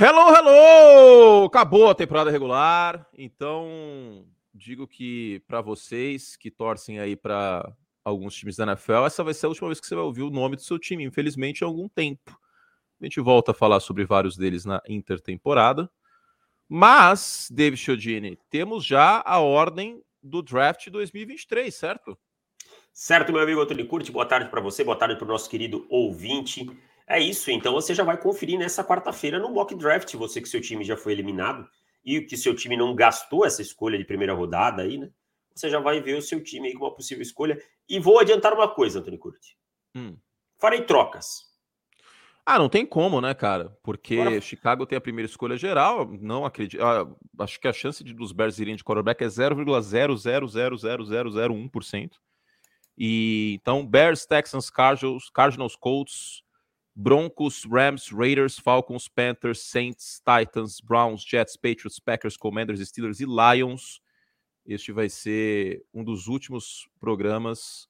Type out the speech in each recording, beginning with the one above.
Hello, hello! Acabou a temporada regular, então digo que para vocês que torcem aí para alguns times da NFL, essa vai ser a última vez que você vai ouvir o nome do seu time, infelizmente, há algum tempo. A gente volta a falar sobre vários deles na intertemporada. Mas, David Chiodini, temos já a ordem do draft 2023, certo? Certo, meu amigo Antônio Curti, boa tarde para você, boa tarde para o nosso querido ouvinte. É isso, então você já vai conferir nessa quarta-feira no mock draft, você que seu time já foi eliminado e que seu time não gastou essa escolha de primeira rodada aí, né? Você já vai ver o seu time aí com uma possível escolha. E vou adiantar uma coisa, Antônio Curti. Hum. Farei trocas. Ah, não tem como, né, cara? Porque Bora. Chicago tem a primeira escolha geral. Não acredito. Ah, acho que a chance de, dos Bears irem de quarterback é 0,0000001%. E então, Bears, Texans, Cardinals, Cardinals, Colts, Broncos, Rams, Raiders, Falcons, Panthers, Saints, Titans, Browns, Jets, Patriots, Packers, Commanders, Steelers e Lions. Este vai ser um dos últimos programas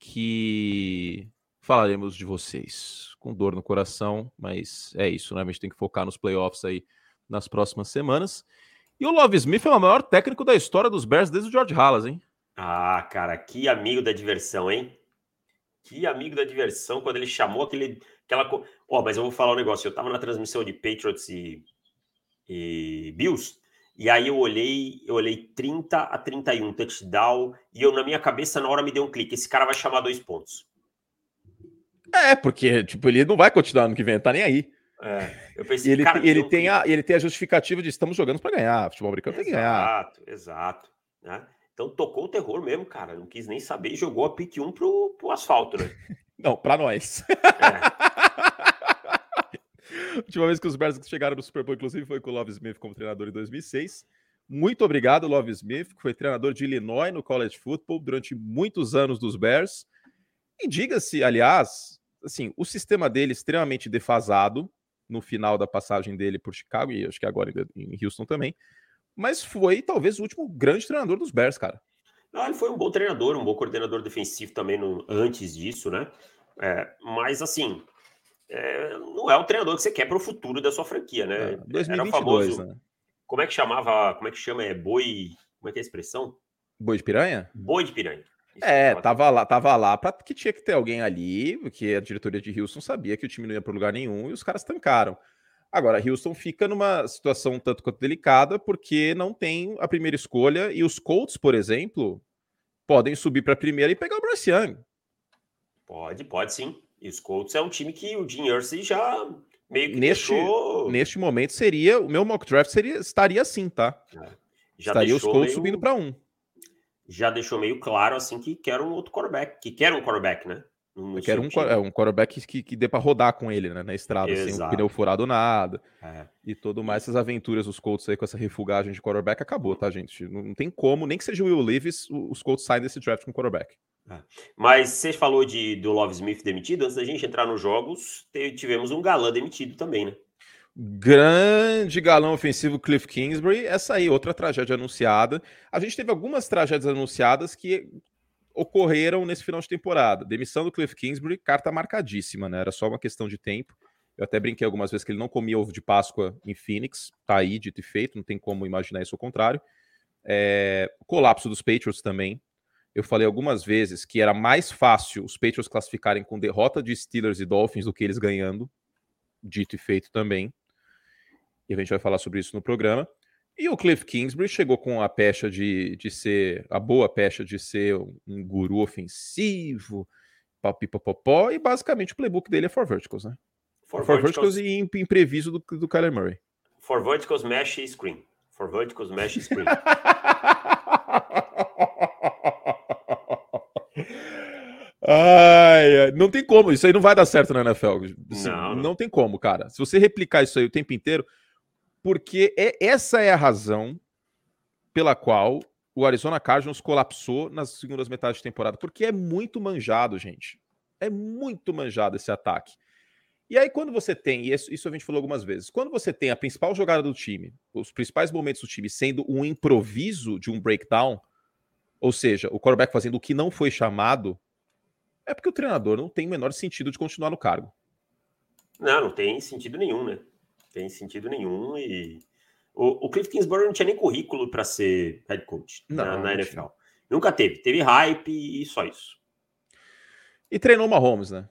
que falaremos de vocês. Com dor no coração, mas é isso, né? A gente tem que focar nos playoffs aí nas próximas semanas. E o Love Smith é o maior técnico da história dos Bears desde o George Halas, hein? Ah, cara, que amigo da diversão, hein? Que amigo da diversão quando ele chamou aquele. Aquela... Ó, oh, mas eu vou falar um negócio. Eu tava na transmissão de Patriots e, e Bills, e aí eu olhei, eu olhei 30 a 31, touchdown, e eu, na minha cabeça, na hora me deu um clique. Esse cara vai chamar dois pontos. É, porque, tipo, ele não vai continuar no que vem, tá nem aí. É, eu pensei, ele, cara, ele, tem a, ele tem a justificativa de estamos jogando para ganhar. Futebol americano exato, tem que ganhar. Exato, exato. Né? Então tocou o terror mesmo, cara. Não quis nem saber e jogou a pick 1 pro, pro asfalto, né? Não, para nós. É. a última vez que os Bears chegaram no Super Bowl, inclusive, foi com o Love Smith como treinador em 2006. Muito obrigado, Love Smith, que foi treinador de Illinois no college football durante muitos anos dos Bears. E diga-se, aliás, assim, o sistema dele extremamente defasado no final da passagem dele por Chicago e acho que agora em Houston também mas foi talvez o último grande treinador dos Bears, cara. Não, ele foi um bom treinador, um bom coordenador defensivo também no, antes disso, né? É, mas assim, é, não é o treinador que você quer para o futuro da sua franquia, né? É, 2022, Era famoso. Né? Como é que chamava? Como é que chama? É boi? Como é que é a expressão? Boi de piranha? Boi de piranha. Isso é, tava lá, tava lá para que tinha que ter alguém ali, porque a diretoria de Houston sabia que o time não ia para lugar nenhum e os caras tancaram. Agora, Houston fica numa situação um tanto quanto delicada, porque não tem a primeira escolha, e os Colts, por exemplo, podem subir para a primeira e pegar o Bryce Young. Pode, pode sim. E os Colts é um time que o Jim Irsay já meio que neste, deixou... Neste momento seria, o meu mock draft seria, estaria assim, tá? É. Já estaria os Colts meio... subindo para um. Já deixou meio claro, assim, que quer um outro quarterback, que quer um quarterback, né? Eu quero um, é, um quarterback que, que dê para rodar com ele, né? Na estrada, Exato. sem um pneu furado nada. É. E todo mais essas aventuras dos Colts aí com essa refugagem de quarterback acabou, tá, gente? Não, tem como, nem que seja o Will Levis, os Colts saem desse draft com quarterback. É. Mas você falou de, do Love Smith demitido, antes da gente entrar nos jogos, tivemos um galã demitido também, né? Grande galão ofensivo Cliff Kingsbury, essa aí, outra tragédia anunciada. A gente teve algumas tragédias anunciadas que ocorreram nesse final de temporada. Demissão do Cliff Kingsbury, carta marcadíssima, né? Era só uma questão de tempo. Eu até brinquei algumas vezes que ele não comia ovo de Páscoa em Phoenix, tá aí, dito e feito, não tem como imaginar isso ao contrário. É, colapso dos Patriots também. Eu falei algumas vezes que era mais fácil os Patriots classificarem com derrota de Steelers e Dolphins do que eles ganhando, dito e feito também. E a gente vai falar sobre isso no programa. E o Cliff Kingsbury chegou com a pecha de, de ser, a boa pecha de ser um guru ofensivo, papipopopó, e basicamente o playbook dele é for verticals, né? For, for verticals, verticals e imprevisto do, do Kyler Murray. For verticals, mesh e screen. For verticals, mesh e screen. Ai, não tem como, isso aí não vai dar certo na NFL. Não, não. não tem como, cara. Se você replicar isso aí o tempo inteiro, porque é, essa é a razão pela qual o Arizona Cardinals colapsou nas segundas metades de temporada, porque é muito manjado, gente. É muito manjado esse ataque. E aí, quando você tem, e isso, isso a gente falou algumas vezes, quando você tem a principal jogada do time, os principais momentos do time sendo um improviso de um breakdown, ou seja, o quarterback fazendo o que não foi chamado, é porque o treinador não tem o menor sentido de continuar no cargo. Não, não tem sentido nenhum, né? Tem sentido nenhum e o, o Cliff Kingsbury não tinha nem currículo para ser head coach não, na, na NFL. Nunca teve. Teve hype e só isso. E treinou Mahomes, né?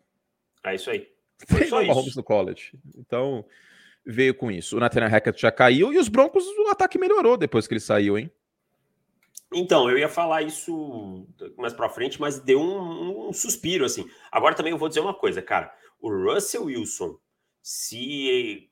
É isso aí. Foi treinou Mahomes no college. Então, veio com isso. O Nathaniel Hackett já caiu e os Broncos, o ataque melhorou depois que ele saiu, hein? Então, eu ia falar isso mais para frente, mas deu um, um, suspiro, assim. Agora também eu vou dizer uma coisa, cara. O Russell Wilson, se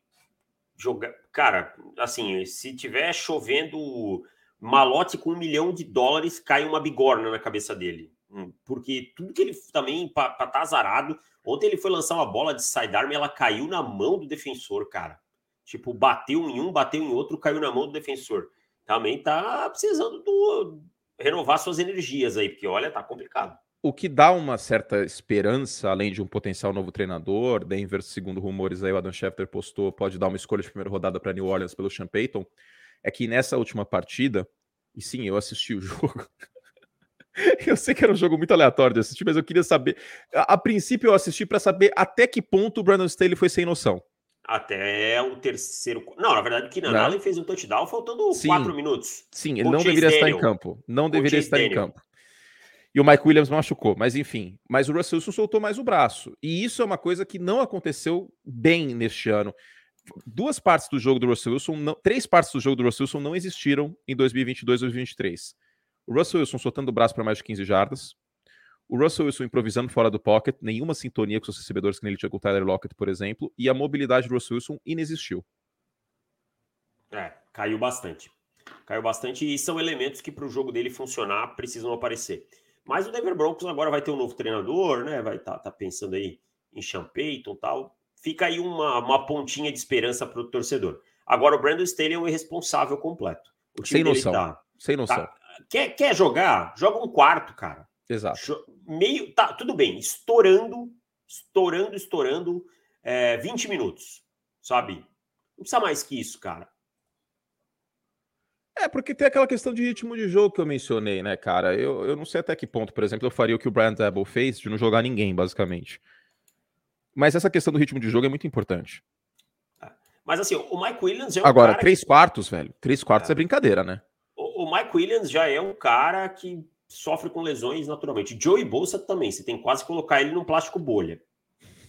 jogar. Cara, assim, se tiver chovendo malote com um milhão de dólares, cai uma bigorna na cabeça dele. Hum, porque tudo que ele também, para tá azarado. Ontem ele foi lançar uma bola de sidearm e ela caiu na mão do defensor, cara. Tipo, bateu em um, bateu em outro, caiu na mão do defensor. Também tá precisando do, renovar suas energias aí, porque olha, tá complicado. O que dá uma certa esperança, além de um potencial novo treinador, Denver, segundo rumores aí, o Adam Schefter postou, pode dar uma escolha de primeira rodada para New Orleans pelo Sean Payton, é que nessa última partida, e sim, eu assisti o jogo. eu sei que era um jogo muito aleatório de assistir, mas eu queria saber. A, a princípio, eu assisti para saber até que ponto o Brandon Staley foi sem noção. Até o terceiro. Não, na verdade, o Keenan Allen fez um touchdown faltando sim, quatro minutos. Sim, ele não deveria estar em campo. Não deveria estar Daniel. em campo. E o Mike Williams machucou, mas enfim. Mas o Russell Wilson soltou mais o braço. E isso é uma coisa que não aconteceu bem neste ano. Duas partes do jogo do Russell Wilson, não, três partes do jogo do Russell Wilson não existiram em 2022 e 2023. O Russell Wilson soltando o braço para mais de 15 jardas. O Russell Wilson improvisando fora do pocket, nenhuma sintonia com os recebedores que ele tinha com o Tyler Lockett, por exemplo, e a mobilidade do Russell Wilson inexistiu. É, caiu bastante. Caiu bastante e são elementos que para o jogo dele funcionar precisam aparecer. Mas o Denver Broncos agora vai ter um novo treinador, né? Vai estar tá, tá pensando aí em Sean Payton tal. Fica aí uma, uma pontinha de esperança para o torcedor. Agora o Brandon Staley é um irresponsável completo. O time Sem noção. Tá, Sem noção. Tá, quer, quer jogar? Joga um quarto, cara. Exato. Meio. Tá, tudo bem. Estourando, estourando, estourando é, 20 minutos. Sabe? Não precisa mais que isso, cara. É, porque tem aquela questão de ritmo de jogo que eu mencionei, né, cara? Eu, eu não sei até que ponto, por exemplo, eu faria o que o Brian Dabble fez de não jogar ninguém, basicamente. Mas essa questão do ritmo de jogo é muito importante. É. Mas assim, o Mike Williams é um Agora, três que... quartos, velho. Três quartos é, é brincadeira, né? O, o, Mike Williams já é um cara que sofre com lesões naturalmente. Joey Bolsa também. Você tem quase que colocar ele num plástico bolha.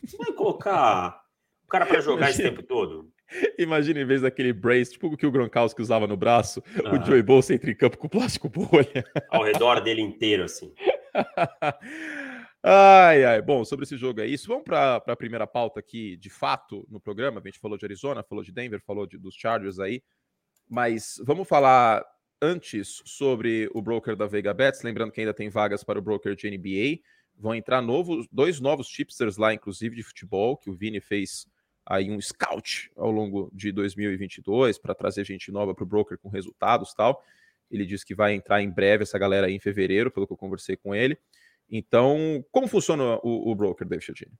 Você vai colocar o cara para jogar esse tempo todo? Imagina, em vez daquele brace, tipo o que o Gronkowski usava no braço, o Joey Bolsa entra em campo com plástico bolha. Ao redor dele inteiro, assim. ai, ai. Bom, sobre esse jogo é isso. Vamos para a primeira pauta aqui, de fato, no programa. A gente falou de Arizona, falou de Denver, falou de, dos Chargers aí. Mas vamos falar antes sobre o broker da Vega Bets. Lembrando que ainda tem vagas para o broker de NBA. Vão entrar novos, dois novos tipsters lá, inclusive de futebol, que o Vini fez aí um scout ao longo de 2022 para trazer gente nova para o broker com resultados tal. Ele disse que vai entrar em breve essa galera aí em fevereiro, pelo que eu conversei com ele. Então, como funciona o, o broker, David Chiodini?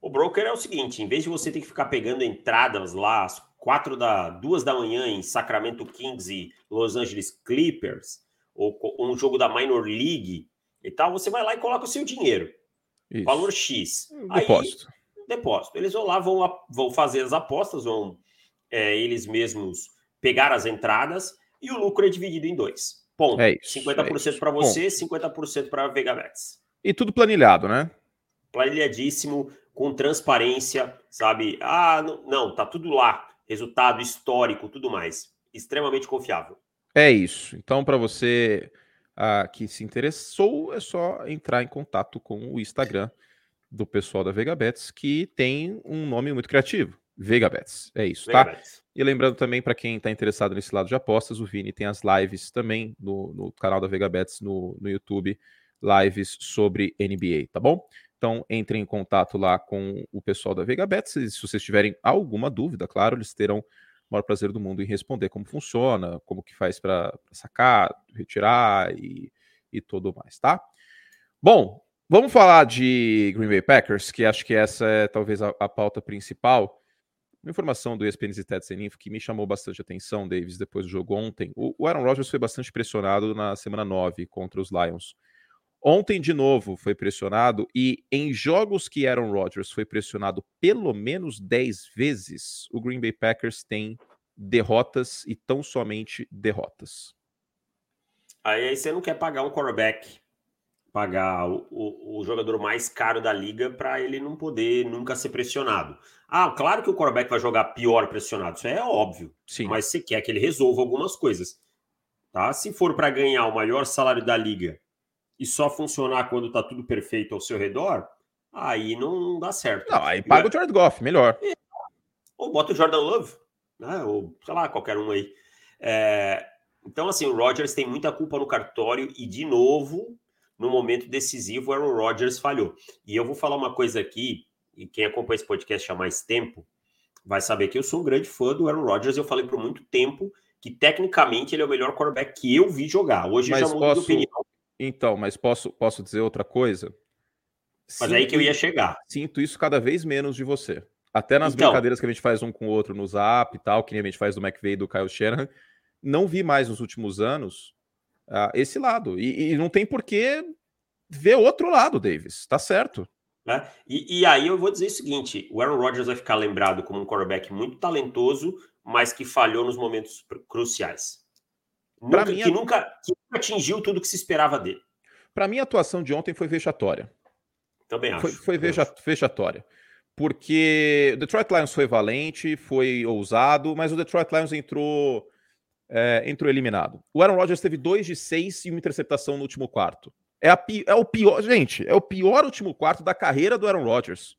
O broker é o seguinte: em vez de você ter que ficar pegando entradas lá às quatro da duas da manhã em Sacramento Kings e Los Angeles Clippers, ou, ou um jogo da Minor League e tal, você vai lá e coloca o seu dinheiro. Isso. Valor X. Depósito. Aí, depósito. Eles vão lá, vão, vão fazer as apostas, vão é, eles mesmos pegar as entradas e o lucro é dividido em dois. Ponto. É isso, 50% é para você, Ponto. 50% para a Vegabets. E tudo planilhado, né? Planilhadíssimo, com transparência, sabe? Ah, não, não, tá tudo lá. Resultado histórico, tudo mais. Extremamente confiável. É isso. Então, para você ah, que se interessou, é só entrar em contato com o Instagram do pessoal da Vegabets, que tem um nome muito criativo. Vegabets. É isso, tá? E lembrando também, para quem está interessado nesse lado de apostas, o Vini tem as lives também no, no canal da Vegabets no, no YouTube, lives sobre NBA, tá bom? Então, entrem em contato lá com o pessoal da Vegabets. E se vocês tiverem alguma dúvida, claro, eles terão o maior prazer do mundo em responder como funciona, como que faz para sacar, retirar e, e tudo mais, tá? Bom, Vamos falar de Green Bay Packers, que acho que essa é talvez a, a pauta principal. Uma informação do ESPN e Ted Seninfo que me chamou bastante atenção, Davis, depois do jogo ontem. O, o Aaron Rodgers foi bastante pressionado na semana 9 contra os Lions. Ontem, de novo, foi pressionado e em jogos que Aaron Rodgers foi pressionado pelo menos 10 vezes, o Green Bay Packers tem derrotas e tão somente derrotas. Aí, aí você não quer pagar um quarterback, pagar o, o, o jogador mais caro da liga para ele não poder nunca ser pressionado. Ah, claro que o quarterback vai jogar pior pressionado, isso é óbvio. Sim. Mas você quer que ele resolva algumas coisas. Tá? Se for para ganhar o maior salário da liga e só funcionar quando está tudo perfeito ao seu redor, aí não dá certo. Não, aí paga o Jared Goff, melhor. É. Ou bota o Jordan Love, né? Ou sei lá, qualquer um aí. É... Então, assim, o Rodgers tem muita culpa no cartório e, de novo, no momento decisivo, o Aaron Rodgers falhou. E eu vou falar uma coisa aqui, e quem acompanha esse podcast há mais tempo vai saber que eu sou um grande fã do Aaron Rodgers. Eu falei por muito tempo que, tecnicamente, ele é o melhor quarterback que eu vi jogar. Hoje Mas já mudou posso... de opinião. Então, mas posso, posso dizer outra coisa? Mas sinto, aí que eu ia chegar. Sinto isso cada vez menos de você. Até nas então, brincadeiras que a gente faz um com o outro no Zap e tal, que nem a gente faz do McVeigh e do Kyle Shanahan, não vi mais nos últimos anos uh, esse lado. E, e, não tem por que ver outro lado, Davis. Tá certo. É, e, e, aí eu vou dizer o seguinte: o Aaron Rodgers vai ficar lembrado como um quarterback muito talentoso, mas que falhou nos momentos cruciais. Nunca, mim, que, nunca, que nunca atingiu tudo que se esperava dele. Para mim, a atuação de ontem foi vexatória. Também acho. Foi, foi veja, vexatória. Porque o Detroit Lions foi valente, foi ousado, mas o Detroit Lions entrou, é, entrou eliminado. O Aaron Rodgers teve dois de seis e uma interceptação no último quarto. É, a, é o pior, gente, é o pior último quarto da carreira do Aaron Rodgers.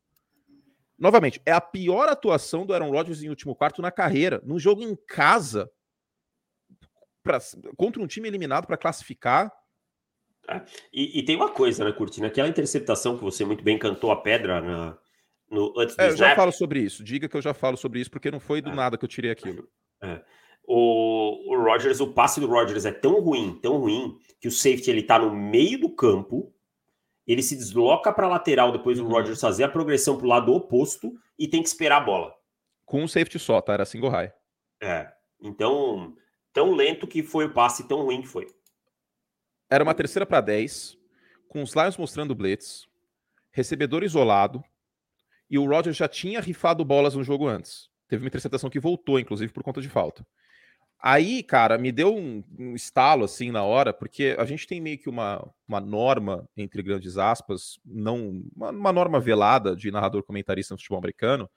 Novamente, é a pior atuação do Aaron Rodgers em último quarto na carreira, num jogo em casa pra, contra um time eliminado para classificar. É, e, e, tem uma coisa, né, Curti? Naquela interceptação que você muito bem cantou a pedra na, no, antes do é, Eu já falo sobre isso. Diga que eu já falo sobre isso, porque não foi do é. nada que eu tirei aquilo. É. O, o Rodgers, o passe do Rodgers é tão ruim, tão ruim, que o safety ele tá no meio do campo, ele se desloca para a lateral depois do uhum. Rodgers fazer a progressão para o lado oposto e tem que esperar a bola. Com um safety só, tá? Era single high. É. Então, tão lento que foi o passe, tão ruim que foi. Era uma terceira para 10, com os Lions mostrando blitz, recebedor isolado, e o Roger já tinha rifado bolas no jogo antes. Teve uma interceptação que voltou, inclusive, por conta de falta. Aí, cara, me deu um, um, estalo assim na hora, porque a gente tem meio que uma, uma norma, entre grandes aspas, não uma, uma norma velada de narrador comentarista no futebol americano,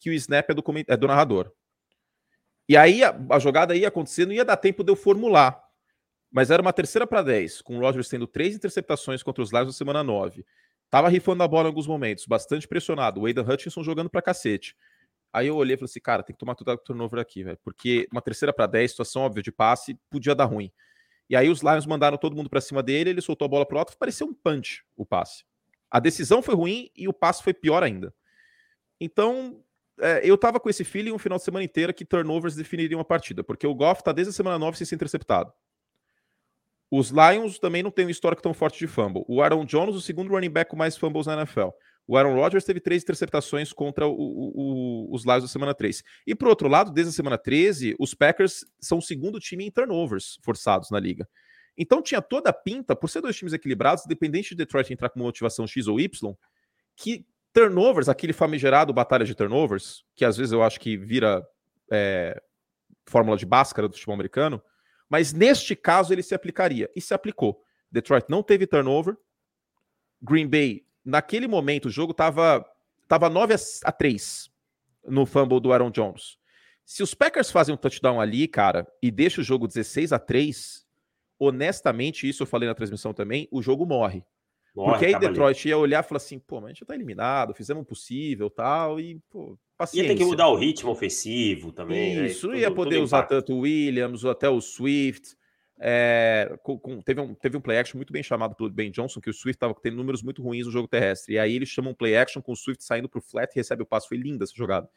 que o snap é do, é do narrador. E aí a, a, jogada ia acontecer, não ia dar tempo de eu formular. Mas era uma terceira para 10, com o Rodgers tendo três interceptações contra os Lions na semana 9. Tava rifando a bola em alguns momentos, bastante pressionado. O Aidan Hutchinson jogando para cacete. Aí eu olhei e falei assim, cara, tem que tomar tudo turnover aqui, velho. Porque uma terceira para 10, situação óbvia de passe, podia dar ruim. E aí os Lions mandaram todo mundo para cima dele, ele soltou a bola pro alto, parecia um punch o passe. A decisão foi ruim e o passe foi pior ainda. Então, é, eu tava com esse feeling um final de semana inteiro que turnovers definiriam a partida, porque o Goff tá desde a semana 9 sem ser interceptado. Os Lions também não têm um histórico tão forte de fumble. O Aaron Jones, o segundo running back com mais fumbles na NFL. O Aaron Rodgers teve três interceptações contra o, o, o, os Lions da semana 3. E por outro lado, desde a semana 13, os Packers são o segundo time em turnovers forçados na liga. Então tinha toda a pinta, por ser dois times equilibrados, independente de Detroit entrar com motivação X ou Y, que turnovers, aquele famigerado batalha de turnovers, que às vezes eu acho que vira é, fórmula de báscara do futebol americano, mas neste caso ele se aplicaria. E se aplicou. Detroit não teve turnover. Green Bay, naquele momento, o jogo estava tava 9 a 3 no fumble do Aaron Jones. Se os Packers fazem um touchdown ali, cara, e deixa o jogo 16 a 3, honestamente, isso eu falei na transmissão também, o jogo morre. morre Porque aí Detroit ali. ia olhar e falar assim, pô, mas a gente já tá eliminado, fizemos o possível tal, e, pô, paciência. Ia ter que mudar o ritmo ofensivo também. Né? Isso, né? ia poder usar tanto o Williams, ou até o Swift. É, com, com, teve, um, teve um play action muito bem chamado pelo Ben Johnson, que o Swift estava tendo números muito ruins no jogo terrestre. E aí eles chamam um play action com o Swift saindo para o flat e recebe o passo. Foi linda essa jogada.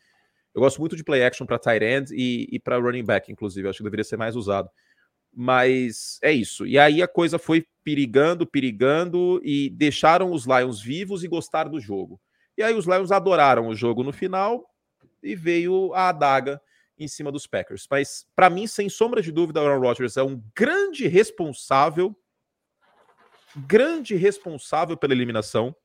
Eu gosto muito de play action para tight end e, e para running back, inclusive. Acho que deveria ser mais usado. Mas é isso. E aí a coisa foi perigando, perigando e deixaram os Lions vivos e gostaram do jogo. E aí os Lions adoraram o jogo no final e veio a adaga em cima dos Packers. Mas, para mim, sem sombra de dúvida, o Aaron Rodgers é um grande responsável grande responsável pela eliminação.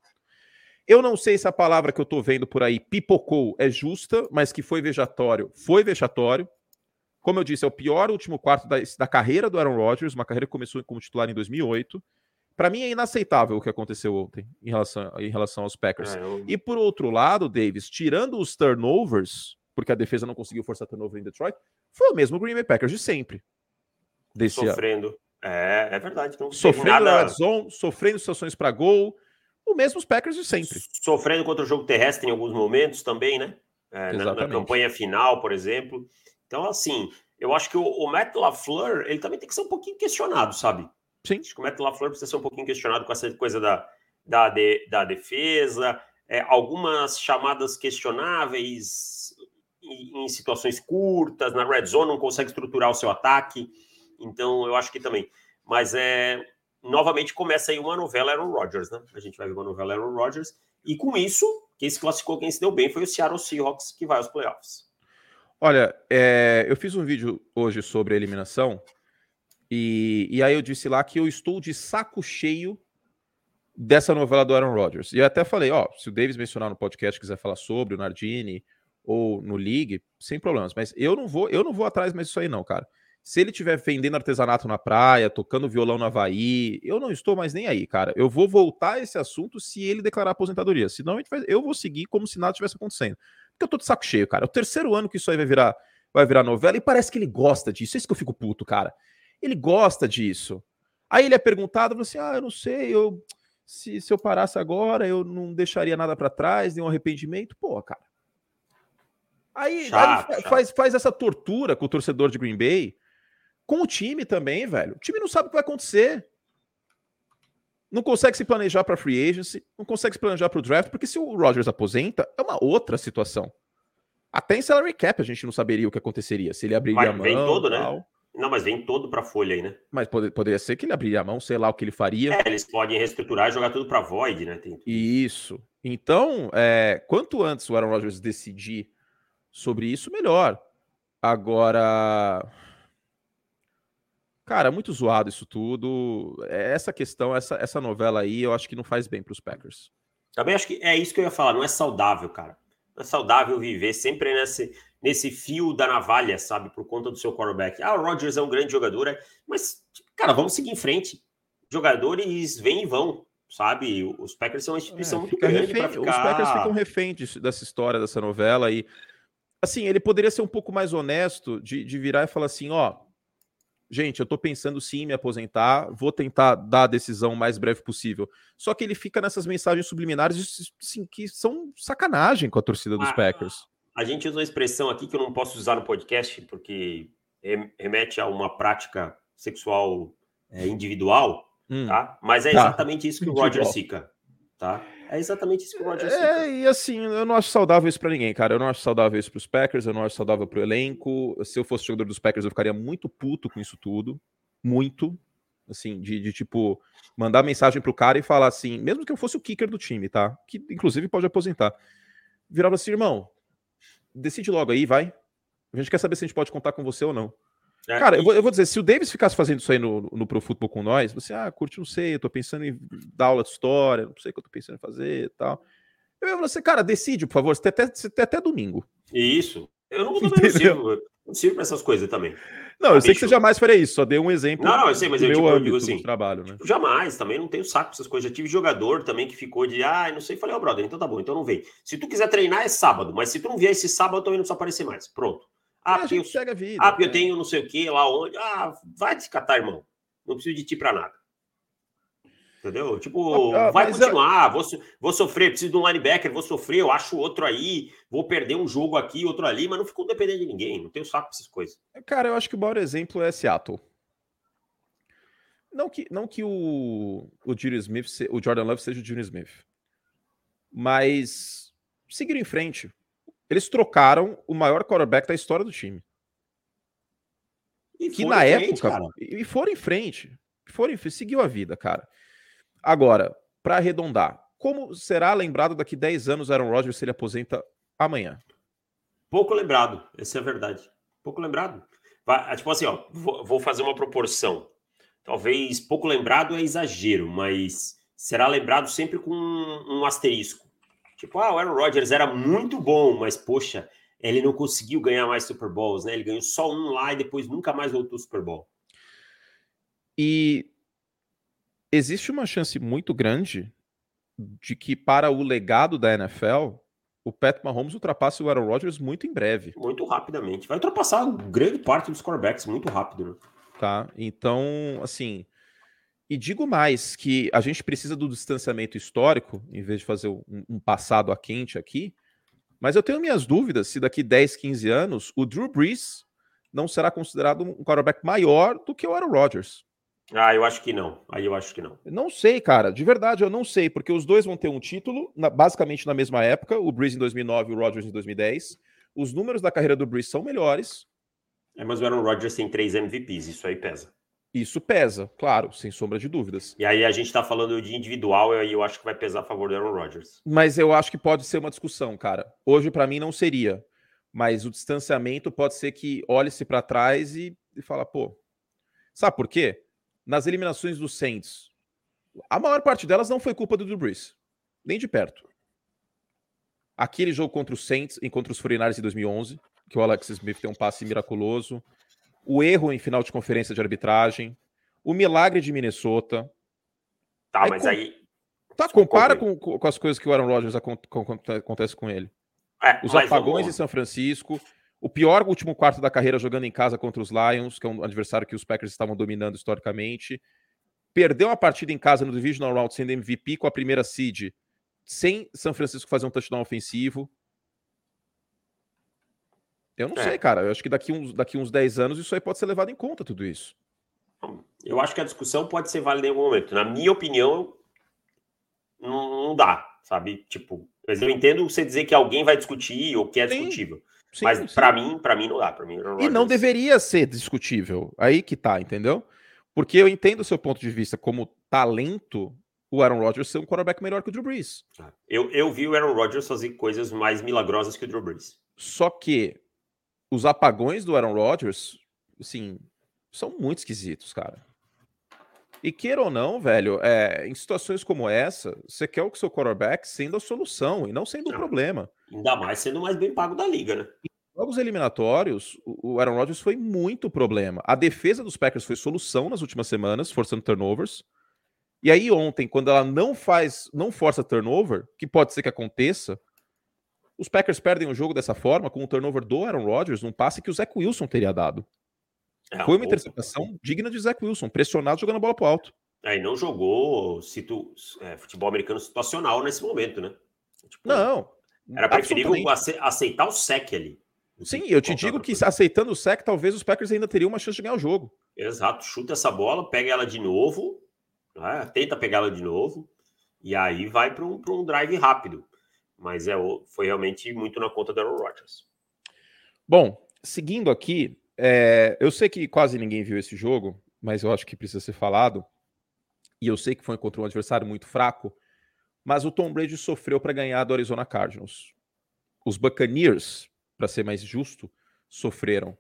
Eu não sei se a palavra que eu tô vendo por aí, pipocou, é justa, mas que foi vexatório, foi vexatório. Como eu disse, é o pior último quarto da, da carreira do Aaron Rodgers, uma carreira que começou como titular em 2008. Para mim é inaceitável o que aconteceu ontem em relação, em relação aos Packers. É, eu... E por outro lado, Davis, tirando os turnovers, porque a defesa não conseguiu forçar turnover em Detroit, foi o mesmo Green Bay Packers de sempre. Desse Sofrendo. Ano. É, é verdade. Não sofrendo nada... red zone, sofrendo situações para gol, o mesmo Packers de sempre. Sofrendo contra o jogo terrestre em alguns momentos também, né? É, na, na, campanha final, por exemplo. Então, assim, eu acho que o, o Matt LaFleur, ele também tem que ser um pouquinho questionado, sabe? Sim. Acho que o Matt LaFleur precisa ser um pouquinho questionado com essa coisa da, da, de, da defesa, é, algumas chamadas questionáveis em, situações curtas, na red zone não consegue estruturar o seu ataque. Então, eu acho que também. Mas é novamente começa aí uma novela Aaron Rodgers, né? A gente vai ver uma novela Aaron Rodgers. E com isso, quem se classificou, quem se deu bem foi o Seattle Seahawks, que vai aos playoffs. Olha, é, eu fiz um vídeo hoje sobre a eliminação. E, e aí eu disse lá que eu estou de saco cheio dessa novela do Aaron Rodgers. E eu até falei, ó, se o Davis mencionar no podcast quiser falar sobre o Nardini ou no League, sem problemas. Mas eu não vou, eu não vou atrás mais disso aí, não, cara. Se ele estiver vendendo artesanato na praia, tocando violão no Havaí, eu não estou mais nem aí, cara. Eu vou voltar a esse assunto se ele declarar aposentadoria. Senão vai, eu vou seguir como se nada tivesse acontecendo. Porque eu tô de saco cheio, cara. É o terceiro ano que isso aí vai virar, vai virar novela e parece que ele gosta disso. É isso que eu fico puto, cara. Ele gosta disso. Aí ele é perguntado, assim: ah, eu não sei, eu se, se eu parasse agora, eu não deixaria nada para trás, nenhum arrependimento. Pô, cara. Aí, chato, aí faz, faz essa tortura com o torcedor de Green Bay com o time também, velho. O time não sabe o que vai acontecer. Não consegue se planejar para free agency, não consegue se planejar para o draft, porque se o Rodgers aposenta, é uma outra situação. Até em salary cap a gente não saberia o que aconteceria, se ele abriria a mão. Vem todo, né? Não, mas vem todo para folha aí, né? Mas pode, poderia ser que ele abriria a mão, sei lá o que ele faria. É, eles podem reestruturar e jogar tudo para void, né? Tem... Isso. Então, é, quanto antes o Aaron Rodgers decidir sobre isso, melhor. Agora, Cara, muito zoado isso tudo. É, essa questão, essa, essa novela aí, eu acho que não faz bem para os Packers. Também acho que é isso que eu ia falar. Não é saudável, cara. Não é saudável viver sempre nesse, nesse fio da navalha, sabe? Por conta do seu quarterback. Ah, o Rodgers é um grande jogador, é, mas, cara, vamos seguir em frente. Jogadores vêm e vão, sabe? Os Packers são uma instituição é, muito grande refém, ficar... Os Packers ficam reféns dessa história, dessa novela. E, assim, ele poderia ser um pouco mais honesto de, de virar e falar assim: ó gente, eu tô pensando sim em me aposentar, vou tentar dar a decisão o mais breve possível. Só que ele fica nessas mensagens subliminares assim, que são sacanagem com a torcida dos ah, Packers. A gente usa uma expressão aqui que eu não posso usar no podcast, porque remete a uma prática sexual é, individual, hum, tá? Mas é tá. exatamente isso que o Roger fica, tá? É exatamente isso que o Rodgers É, e assim, eu não acho saudável isso pra ninguém, cara. Eu não acho saudável isso pros Packers, eu não acho saudável pro elenco. Se eu fosse jogador dos Packers, eu ficaria muito puto com isso tudo. Muito. Assim, de, de tipo, mandar mensagem pro cara e falar assim, mesmo que eu fosse o kicker do time, tá? Que inclusive pode aposentar. Virava assim, irmão, decide logo aí, vai. A gente quer saber se a gente pode contar com você ou não. É, Cara, e... eu, vou, eu, vou, dizer, se o Davis ficasse fazendo isso aí no, no Pro Football com nós, você, ah, curte, não sei, eu tô pensando em dar aula de história, não sei o que eu tô pensando em fazer e tal. Eu ia falar assim, cara, decide, por favor, você tem até, você tem até domingo. Isso. Eu não, também sirvo, não sirvo pra essas coisas também. Não, eu sei que você jamais faria isso, só dei um exemplo. Não, não, eu sei, mas eu, tipo, eu digo assim, trabalho, né? Tipo, jamais, também não tenho saco pra essas coisas. Já tive jogador também que ficou de, ah, não sei, falei, ó, oh, brother, então tá bom, então não vem. Se tu quiser treinar é sábado, mas se tu não vier esse sábado, também não precisa aparecer mais. Pronto. Ah, porque eu, segue a vida, ah, eu tenho não sei o que lá onde. Ah, vai te catar, irmão. Não preciso de ti para nada. Entendeu? Tipo, ah, vai continuar, vou, vou sofrer, preciso de um linebacker, vou sofrer, eu acho outro aí, vou perder um jogo aqui, outro ali, mas não fico dependendo de ninguém, não tenho saco pra essas coisas. Cara, eu acho que o maior exemplo é Seattle. Não que, não que o, o, Smith, o Jordan Love seja o Junior Smith, mas seguir em frente. Eles trocaram o maior quarterback da história do time. E que na época. Frente, e foram em frente. Foram em frente, seguiu a vida, cara. Agora, para arredondar, como será lembrado daqui 10 anos Aaron Rodgers se ele aposenta amanhã? Pouco lembrado, essa é a verdade. Pouco lembrado. Vai, tipo assim, ó, vou, fazer uma proporção. talvez pouco lembrado é exagero, mas será lembrado sempre com um asterisco. Tipo, ah, o Aaron Rodgers era muito bom, mas poxa, ele não conseguiu ganhar mais Super Bowls, né? Ele ganhou só um lá e depois nunca mais voltou ao Super Bowl. E existe uma chance muito grande de que para o legado da NFL, o Pat Mahomes ultrapasse o Aaron Rodgers muito em breve. Muito rapidamente. Vai ultrapassar grande parte dos quarterbacks muito rápido, né? Tá? Então, assim, e digo mais que a gente precisa do distanciamento histórico, em vez de fazer um, um passado a quente aqui, mas eu tenho minhas dúvidas se daqui 10, 15 anos o Drew Brees não será considerado um quarterback maior do que o Aaron Rodgers. Ah, eu acho que não. Aí eu acho que não. Não sei, cara. De verdade, eu não sei, porque os dois vão ter um título, na, basicamente na mesma época, o Brees em 2009 e o Rodgers em 2010. Os números da carreira do Brees são melhores. É, mas o Aaron Rodgers tem três MVPs, isso aí pesa. Isso pesa, claro, sem sombra de dúvidas. E aí a gente tá falando de individual, e aí eu acho que vai pesar a favor do Aaron Rodgers. Mas eu acho que pode ser uma discussão, cara. Hoje, para mim, não seria. Mas o distanciamento pode ser que olhe-se para trás e, e fala, pô. Sabe por quê? Nas eliminações dos Saints, a maior parte delas não foi culpa do Drew Brees. Nem de perto. Aquele jogo contra os Saints e contra os 49 em 2011, que o Alex Smith tem um passe miraculoso o erro em final de conferência de arbitragem, o milagre de Minnesota. Tá, aí, mas com... aí. Tá, compara com, com, as coisas que o Aaron Rodgers acontece com ele. É, Os apagões em São Francisco, o pior último quarto da carreira jogando em casa contra os Lions, que é um adversário que os Packers estavam dominando historicamente. Perdeu a partida em casa no Divisional Round sendo MVP com a primeira seed, sem São Francisco fazer um touchdown ofensivo. Eu não é. sei, cara. Eu acho que daqui uns, daqui uns 10 anos isso aí pode ser levado em conta, tudo isso. Eu acho que a discussão pode ser válida em algum momento. Na minha opinião, não, não dá, sabe? Tipo, mas eu entendo você dizer que alguém vai discutir ou que é sim, discutível. Sim, mas para mim, para mim não dá. Para mim, não e não deveria ser discutível. Aí que tá, entendeu? Porque eu entendo o seu ponto de vista como talento, o Aaron Rodgers ser um quarterback melhor que o Drew Brees. Eu, eu vi o Aaron Rodgers fazer coisas mais milagrosas que o Drew Brees. Só que os apagões do Aaron Rodgers, assim, são muito esquisitos, cara. E queira ou não, velho, é, em situações como essa, você quer o seu quarterback sendo a solução e não sendo o problema. Ainda mais sendo mais bem pago da liga, né? Em jogos eliminatórios, o Aaron Rodgers foi muito problema. A defesa dos Packers foi solução nas últimas semanas, forçando turnovers. E aí ontem, quando ela não faz, não força turnover, que pode ser que aconteça, os Packers perdem o jogo dessa forma, com o turnover do Aaron Rodgers, num passe que o Zach Wilson teria dado. É, Foi uma interceptação digna de Zach Wilson, pressionado jogando a bola pro alto. É, e não jogou situ, é, futebol americano situacional nesse momento, né? Tipo, não. Era preferível aceitar o sec ali. Sim, eu te digo que aceitando o sec, talvez os Packers ainda teriam uma chance de ganhar o jogo. Exato, chuta essa bola, pega ela de novo, né? tenta pegar ela de novo, e aí vai para um, um drive rápido mas é, foi realmente muito na conta do Aaron Rodgers. Bom, seguindo aqui, é, eu sei que quase ninguém viu esse jogo, mas eu acho que precisa ser falado. E eu sei que foi contra um adversário muito fraco, mas o Tom Brady sofreu para ganhar do Arizona Cardinals. Os Buccaneers, para ser mais justo, sofreram.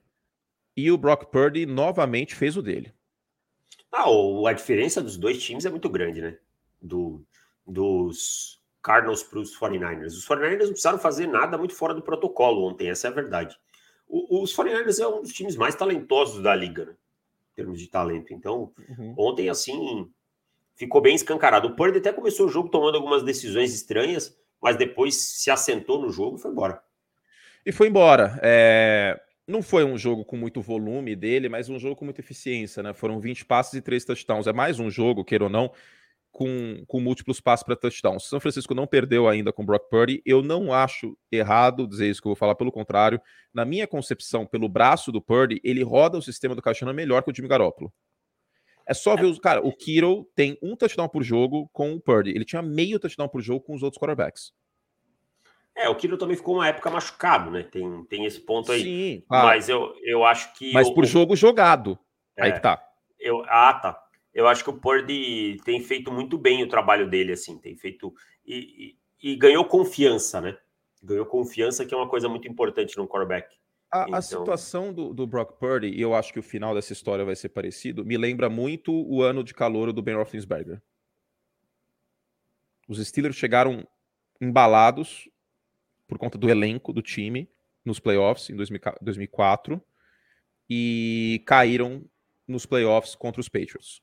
E o Brock Purdy novamente fez o dele. Ah, a diferença dos dois times é muito grande, né? Do, dos Cardinals para os 49ers. Os 49ers não precisaram fazer nada muito fora do protocolo ontem, essa é a verdade. O, os 49ers é um dos times mais talentosos da liga, né? Em termos de talento. Então, uhum. ontem, assim, ficou bem escancarado. O Purdy até começou o jogo tomando algumas decisões estranhas, mas depois se assentou no jogo e foi embora. E foi embora. É... Não foi um jogo com muito volume dele, mas um jogo com muita eficiência, né? Foram 20 passes e 3 touchdowns. É mais um jogo, queira ou não, com, com múltiplos passos para touchdown. São Francisco não perdeu ainda com Brock Purdy. Eu não acho errado dizer isso que eu vou falar, pelo contrário. Na minha concepção, pelo braço do Purdy, ele roda o sistema do Caixana melhor que o Jimmy Garoppolo. É só ver os. Cara, o Kiro tem um touchdown por jogo com o Purdy. Ele tinha meio touchdown por jogo com os outros quarterbacks. É, o Kiro também ficou uma época machucado, né? Tem, tem esse ponto aí. Sim, claro. Mas eu, eu acho que. Mas por jogo jogado. É, aí que tá. Eu, ah, tá eu acho que o Purdy tem feito muito bem o trabalho dele, assim, tem feito e, e, e, ganhou confiança, né? Ganhou confiança, que é uma coisa muito importante no quarterback. A, então... a situação do, do, Brock Purdy, e eu acho que o final dessa história vai ser parecido, me lembra muito o ano de calor do Ben Roethlisberger. Os Steelers chegaram embalados por conta do elenco do time nos playoffs em 2004 e caíram nos playoffs contra os Patriots,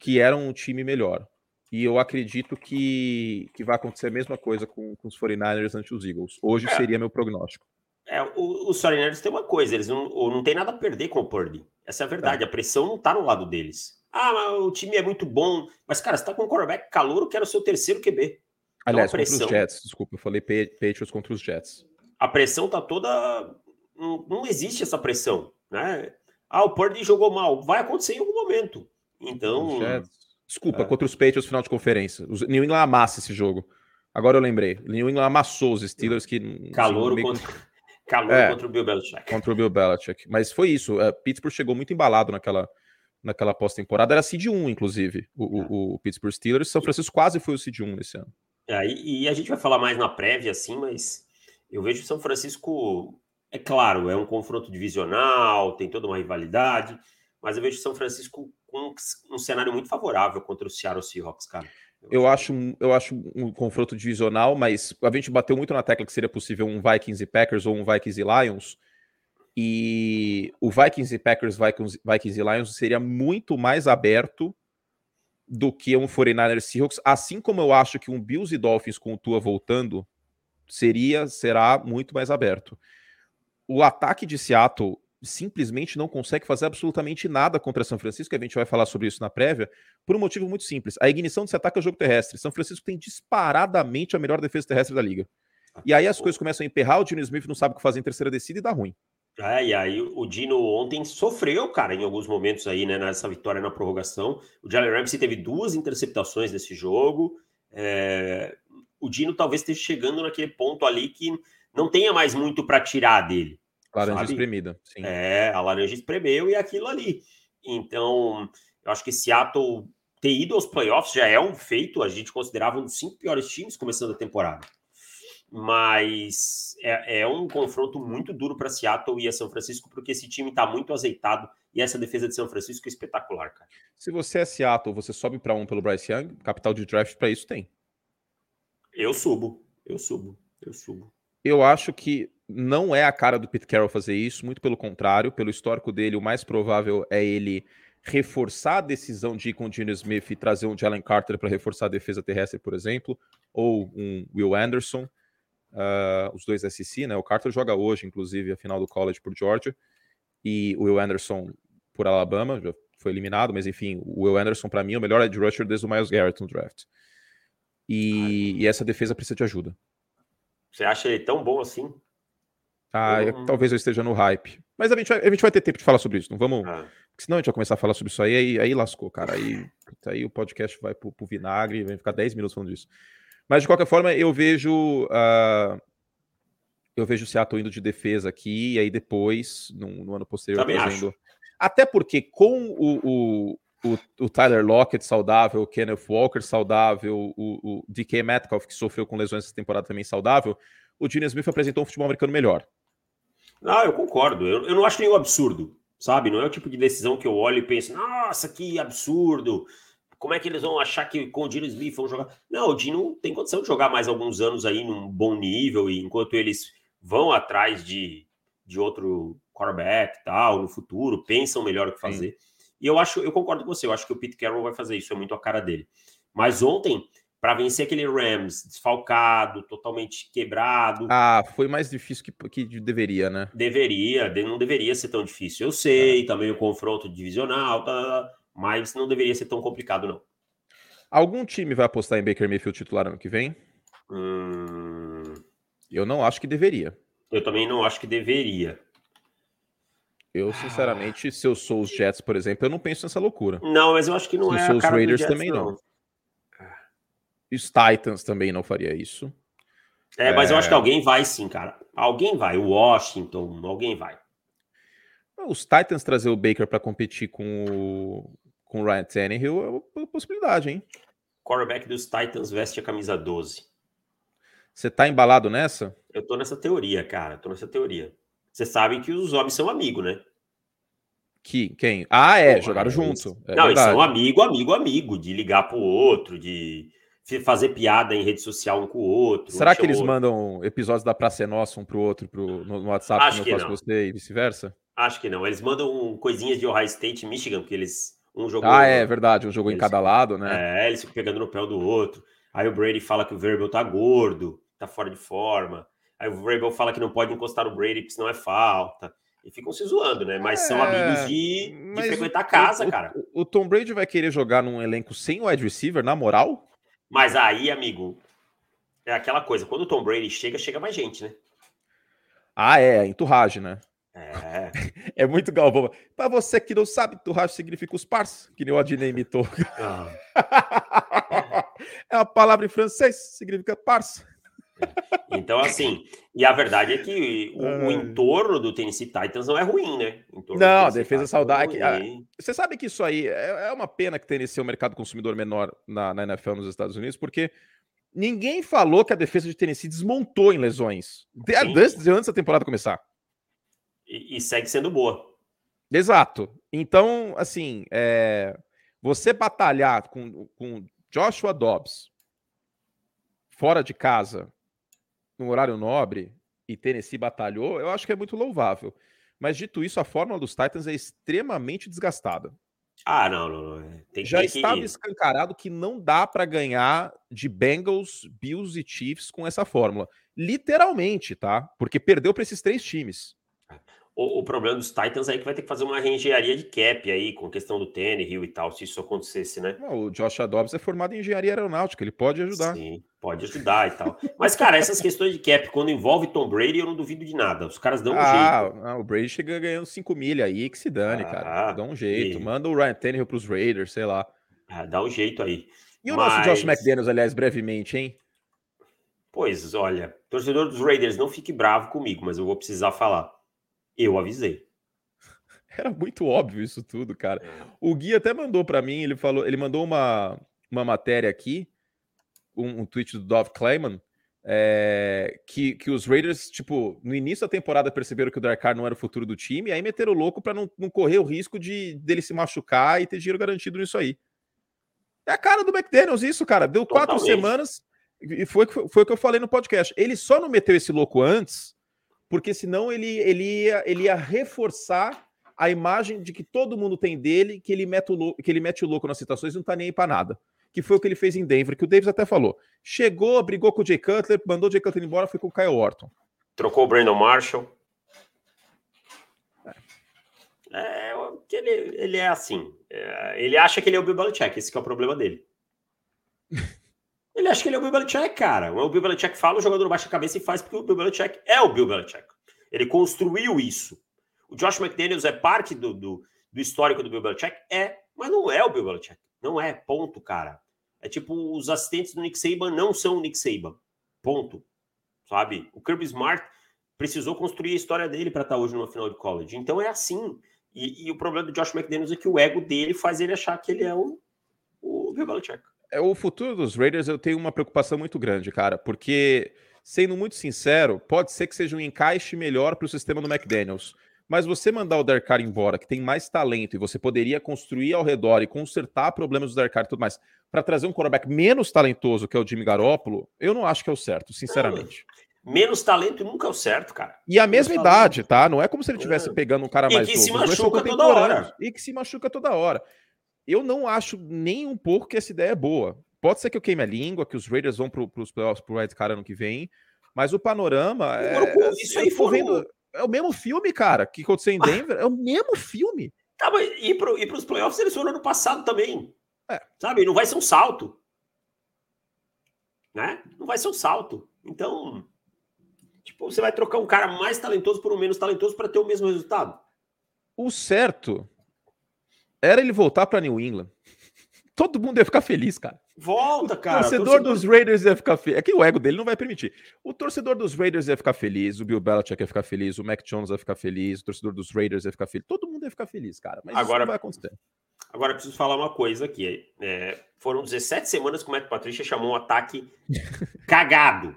que eram um time melhor. E eu acredito que, que vai acontecer a mesma coisa com, com os 49ers ante os Eagles. Hoje é. seria meu prognóstico. É, os 49ers têm uma coisa, eles não, não tem nada a perder com o Purdy. Essa é a verdade, é. a pressão não tá no lado deles. Ah, o time é muito bom, mas cara, você tá com um quarterback calor que era o seu terceiro QB. Então, Aliás, pressão, contra os Jets, desculpa, eu falei Patriots contra os Jets. A pressão tá toda. Não, não existe essa pressão, né? Ah, o Purdy jogou mal. Vai acontecer em algum momento. Então. Desculpa, é. contra os Patriots final de conferência. Os New England amassa esse jogo. Agora eu lembrei. New England amassou os Steelers que. Calor assim, contra. Calor é, contra o Bill Belichick. Contra o Bill Belichick. Mas foi isso. Uh, Pittsburgh chegou muito embalado naquela, naquela pós-temporada. Era seed 1, inclusive, o, o, é. o, Pittsburgh Steelers. São Francisco quase foi o seed 1 nesse ano. É, e, e, a gente vai falar mais na prévia, assim, mas eu vejo o São Francisco é claro, é um confronto divisional, tem toda uma rivalidade, mas eu vejo São Francisco com um cenário muito favorável contra o Seattle Seahawks, cara. Eu, eu acho, um, eu acho um confronto divisional, mas a gente bateu muito na tecla que seria possível um Vikings e Packers ou um Vikings e Lions. E o Vikings e Packers, Vikings, Vikings e Lions seria muito mais aberto do que um 49ers Seahawks, assim como eu acho que um Bills e Dolphins com o Tua voltando seria, será muito mais aberto o ataque de Seattle simplesmente não consegue fazer absolutamente nada contra São Francisco, a gente vai falar sobre isso na prévia, por um motivo muito simples. A ignição desse ataque é o jogo terrestre. São Francisco tem disparadamente a melhor defesa terrestre da liga. E aí as coisas começam a emperrar, o Dino Smith não sabe o que fazer em terceira descida e dá ruim. É, e aí o Dino ontem sofreu, cara, em alguns momentos aí, né, nessa vitória na prorrogação. O Jalen Ramsey teve duas interceptações nesse jogo. É... O Dino talvez esteja chegando naquele ponto ali que não tenha mais muito para tirar dele. Laranja sabe? espremida, sim. É, a laranja espremeu e aquilo ali. Então, eu acho que Seattle ter ido aos playoffs já é um feito. A gente considerava um dos cinco piores times começando a temporada. Mas é, é um confronto muito duro para Seattle e a São Francisco, porque esse time está muito azeitado e essa defesa de São Francisco é espetacular, cara. Se você é Seattle, você sobe para um pelo Bryce Young, capital de draft para isso tem. Eu subo, eu subo, eu subo. Eu acho que não é a cara do Pete Carroll fazer isso, muito pelo contrário, pelo histórico dele, o mais provável é ele reforçar a decisão de ir com o Gino Smith e trazer um Jalen Carter para reforçar a defesa terrestre, por exemplo, ou um Will Anderson, uh, os dois SEC, né? O Carter joga hoje, inclusive, a final do college por Georgia, e o Will Anderson por Alabama, já foi eliminado, mas enfim, o Will Anderson, para mim, é o melhor edge rusher desde o Miles Garrett no draft. E, e essa defesa precisa de ajuda. Você acha ele tão bom assim? Ah, eu, talvez eu esteja no hype. Mas a gente, vai, a gente vai ter tempo de falar sobre isso. Não vamos. Ah. Senão a gente vai começar a falar sobre isso aí, aí, aí lascou, cara. Aí, aí o podcast vai pro, pro vinagre, vai ficar 10 minutos falando disso. Mas de qualquer forma, eu vejo. Uh, eu vejo o Seattle indo de defesa aqui, e aí depois, no, no ano posterior, Também. Acho. Até porque com o, o, o, o, Tyler Lockett saudável, o Kenneth Walker saudável, o, o DK Metcalf, que sofreu com lesões essa temporada também saudável, o Gene Smith apresentou um futebol americano melhor. Não, eu concordo. Eu, eu não acho nenhum absurdo, sabe? Não é o tipo de decisão que eu olho e penso, nossa, que absurdo. Como é que eles vão achar que com o Dino Smith vão jogar? Não, o Dino tem condição de jogar mais alguns anos aí num bom nível, e enquanto eles vão atrás de, de outro quarterback e tal, no futuro, pensam melhor o que fazer. Sim. E eu acho, eu concordo com você, eu acho que o Pete Carroll vai fazer isso, é muito a cara dele. Mas ontem, para vencer aquele Rams desfalcado, totalmente quebrado. Ah, foi mais difícil que, que deveria, né? Deveria, não deveria ser tão difícil. Eu sei, é. também o confronto divisional, tá, mas não deveria ser tão complicado, não. Algum time vai apostar em Baker Mayfield titular ano que vem? Hum... Eu não acho que deveria. Eu também não acho que deveria. Eu, sinceramente, ah. se eu sou os Jets, por exemplo, eu não penso nessa loucura. Não, mas eu acho que não se é. Se eu sou os Raiders, Jets, também não. não. Os Titans também não faria isso. É, mas é... eu acho que é. alguém vai sim, cara. Alguém vai. O Washington, alguém vai. Os Titans trazer o Baker para competir com o, com o Ryan Tannehill é uma possibilidade, hein? Quarterback dos Titans veste a camisa 12. Você tá embalado nessa? Eu tô nessa teoria, cara. Tô nessa teoria. Você sabe que os homens são amigos, né? Que, quem? Ah, é, Pô, jogaram junto. É não, verdade. eles são amigo, amigo, amigo, de ligar pro outro, de fazer piada em rede social um com o outro. Será que eles mandam episódios da Praça é Nossa um pro outro pro, no, WhatsApp, Acho que eu faço não. você e vice-versa? Acho que não. Eles mandam coisinhas de Ohio State e Michigan, porque eles. Um jogou. Ah, é verdade, um jogou em cada lado, né? É, eles ficam pegando no pé do outro. Aí o Brady fala que o Verbal tá gordo, tá fora de forma. Aí o Verbal fala que não pode encostar o Brady, porque senão é falta. E ficam se zoando, né? Mas é, são amigos de, de frequentar a casa, o, cara. O, o, Tom Brady vai querer jogar num elenco sem wide receiver, na moral? Mas aí, amigo, é aquela coisa. Quando o Tom Brady chega, chega mais gente, né? Ah, é, enturragem, né? É. é muito galvão. Para você que não sabe, enturragem significa os pars, que nem o Adnei imitou. Ah. é uma palavra em francês, significa parça. Então, assim, e a verdade é que o, o entorno do Tennessee Titans não é ruim, né? Não, a defesa saudável. É você sabe que isso aí é, é uma pena que Tennessee é um mercado consumidor menor na, na NFL nos Estados Unidos, porque ninguém falou que a defesa de Tennessee desmontou em lesões antes, antes da temporada começar. E, e, segue sendo boa. Exato. Então, assim, é, você batalhar com, com Joshua Dobbs fora de casa no horário nobre e Tennessee batalhou, eu acho que é muito louvável. Mas dito isso, a fórmula dos Titans é extremamente desgastada. Ah, não, não, não. É, tem, Já tem estava que... escancarado que não dá para ganhar de Bengals, Bills e Chiefs com essa fórmula. Literalmente, tá? Porque perdeu para esses três times. O, o, problema dos Titans é que vai ter que fazer uma reengenharia de cap aí, com questão do Rio e tal, se isso acontecesse, né? Não, o Josh Dobbs é formado em engenharia aeronáutica, ele pode ajudar. Sim, pode ajudar e tal. Mas, cara, essas questões de cap, quando envolve Tom Brady, eu não duvido de nada. Os caras dão um ah, jeito. Ah, o Brady chega ganhando 5 milha aí, que se dane, ah, cara. Dá um jeito. E... Manda o Ryan Tannehill pros Raiders, sei lá. Ah, dá um jeito aí. E o Mas... nosso Josh McDaniels, aliás, brevemente, hein? Pois, olha, torcedor dos Raiders, não fique bravo comigo, mas eu vou precisar falar. Eu avisei. Era muito óbvio isso tudo, cara. É. O Gui até mandou para mim, ele falou, ele mandou uma, uma matéria aqui, um, um tweet do Dov Clayman, é, que, que os Raiders, tipo, no início da temporada perceberam que o Dark Carr não era o futuro do time, aí meteram o louco para não, não correr o risco de dele se machucar e ter dinheiro garantido nisso aí. É a cara do McDaniels isso, cara. Deu quatro Totalmente. semanas e foi, foi o que eu falei no podcast. Ele só não meteu esse louco antes, porque senão ele, ele, ia, ele ia reforçar a imagem de que todo mundo tem dele, que ele mete o louco, que ele mete o louco nas situações e não tá nem aí pra nada. Que foi o que ele fez em Denver, que o Davis até falou. Chegou, brigou com o Jay Cutler, mandou o Jay Cutler embora, foi com o Kyle Orton. Trocou o Brandon Marshall. É, ele, ele é assim. É, ele acha que ele é o Bill Belichick, esse é o problema dele. ele acha que ele é o Bill Belichick, cara. O Bill Belichick fala, o jogador baixa a cabeça e faz porque o Bill Belichick é o Bill Belichick. Ele construiu isso. O Josh McDaniels é parte do, do, do histórico do Bill Belichick? É, mas não é o Bill Belichick. Não é, ponto, cara. É tipo, os assistentes do Nick Saban não são o Nick Saban. Ponto. Sabe? O Kirby Smart precisou construir a história dele para estar tá hoje no final de college. Então é assim. E, e, o problema do Josh McDaniels é que o ego dele faz ele achar que ele é o, o Bill Belichick. É, o futuro dos Raiders eu tenho uma preocupação muito grande, cara, porque, sendo muito sincero, pode ser que seja um encaixe melhor para o sistema do McDaniels. Mas você mandar o Derek Carr embora, que tem mais talento, e você poderia construir ao redor e consertar problemas do Derek Carr e tudo mais, para trazer um quarterback menos talentoso, que é o Jimmy Garoppolo, eu não acho que é o certo, sinceramente. Não, menos talento nunca é o certo, cara. E a mesma menos idade, talento. tá? Não é como se ele estivesse é. pegando um cara e mais que Se machuca toda hora. E que se machuca toda hora. Eu não acho nem um pouco que essa ideia é boa. Pode ser que eu queime a língua, que os Raiders vão para os playoffs pro Red Cara ano que vem, mas o panorama. É, isso aí foi vendo é o mesmo filme, cara, que aconteceu em Denver. É o mesmo filme. Tá, mas e, e pros playoffs eles foram ano passado também. É. Sabe? Não vai ser um salto. Né? Não vai ser um salto. Então, tipo, você vai trocar um cara mais talentoso por um menos talentoso para ter o mesmo resultado. O certo era ele voltar para New England. Todo mundo ia ficar feliz, cara. Volta, cara. O torcedor, torcedor, dos Raiders ia ficar feliz. É que o ego dele não vai permitir. O torcedor dos Raiders ia ficar feliz, o Bill Belichick ia ficar feliz, o Mac Jones ia ficar feliz, o torcedor dos Raiders ia ficar feliz. Todo mundo ia ficar feliz, cara. Mas agora, isso não vai acontecer. Agora, preciso falar uma coisa aqui. É, foram 17 semanas que o Matt Patricia chamou um ataque cagado.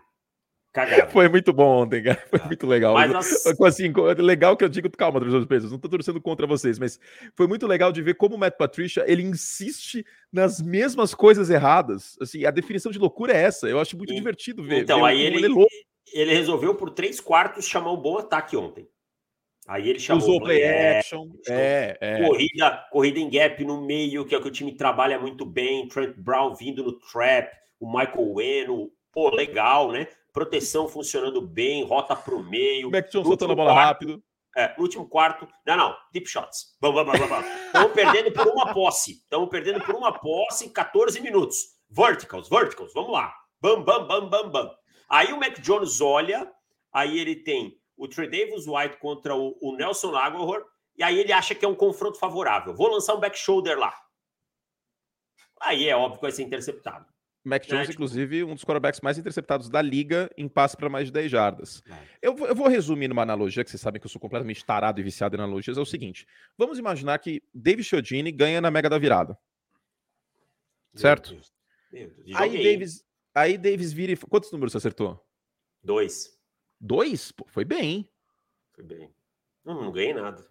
Foi muito bom ontem, cara. Foi ah, muito legal. Mas as... assim, legal que eu digo, calma, torcedores presos, não tô torcendo contra vocês, mas foi muito legal de ver como o Matt Patricia, ele insiste nas mesmas coisas erradas. Assim, a definição de loucura é essa. Eu acho muito e... divertido ver. Então, ver aí ele, ele, é ele resolveu por três quartos chamar um bom ataque ontem. Aí ele chamou Usou play action, é, é. Corrida, corrida em gap no meio, que é o que o time trabalha muito bem. Trent Brown vindo no trap, o Michael Weno, pô, legal, né? Proteção funcionando bem, rota para o meio. Mac Jones soltando a bola quarto, rápido. É, último quarto, não, não, deep shots. Estamos perdendo por uma posse. Estamos perdendo por uma posse em 14 minutos. Verticals, verticals, vamos lá. Bam, bam, bam, bam, bam. Aí o Mac Jones olha, aí ele tem o Trey Davis White contra o, o Nelson Aguilar, e aí ele acha que é um confronto favorável. Vou lançar um back shoulder lá. Aí é óbvio que vai ser interceptado. Mac Jones, é, inclusive, um dos quarterbacks mais interceptados da liga em passe para mais de 10 jardas. É. Eu, eu, vou resumir numa analogia, que vocês sabem que eu sou completamente tarado e viciado em analogias, é o seguinte. Vamos imaginar que David Chiodini ganha na Mega da Virada. Certo? Meu Deus. Meu Deus. Aí, Davis, aí Davis vira e... Quantos números você acertou? Dois. Dois? Pô, foi bem, hein? Foi bem. Não, não ganhei nada.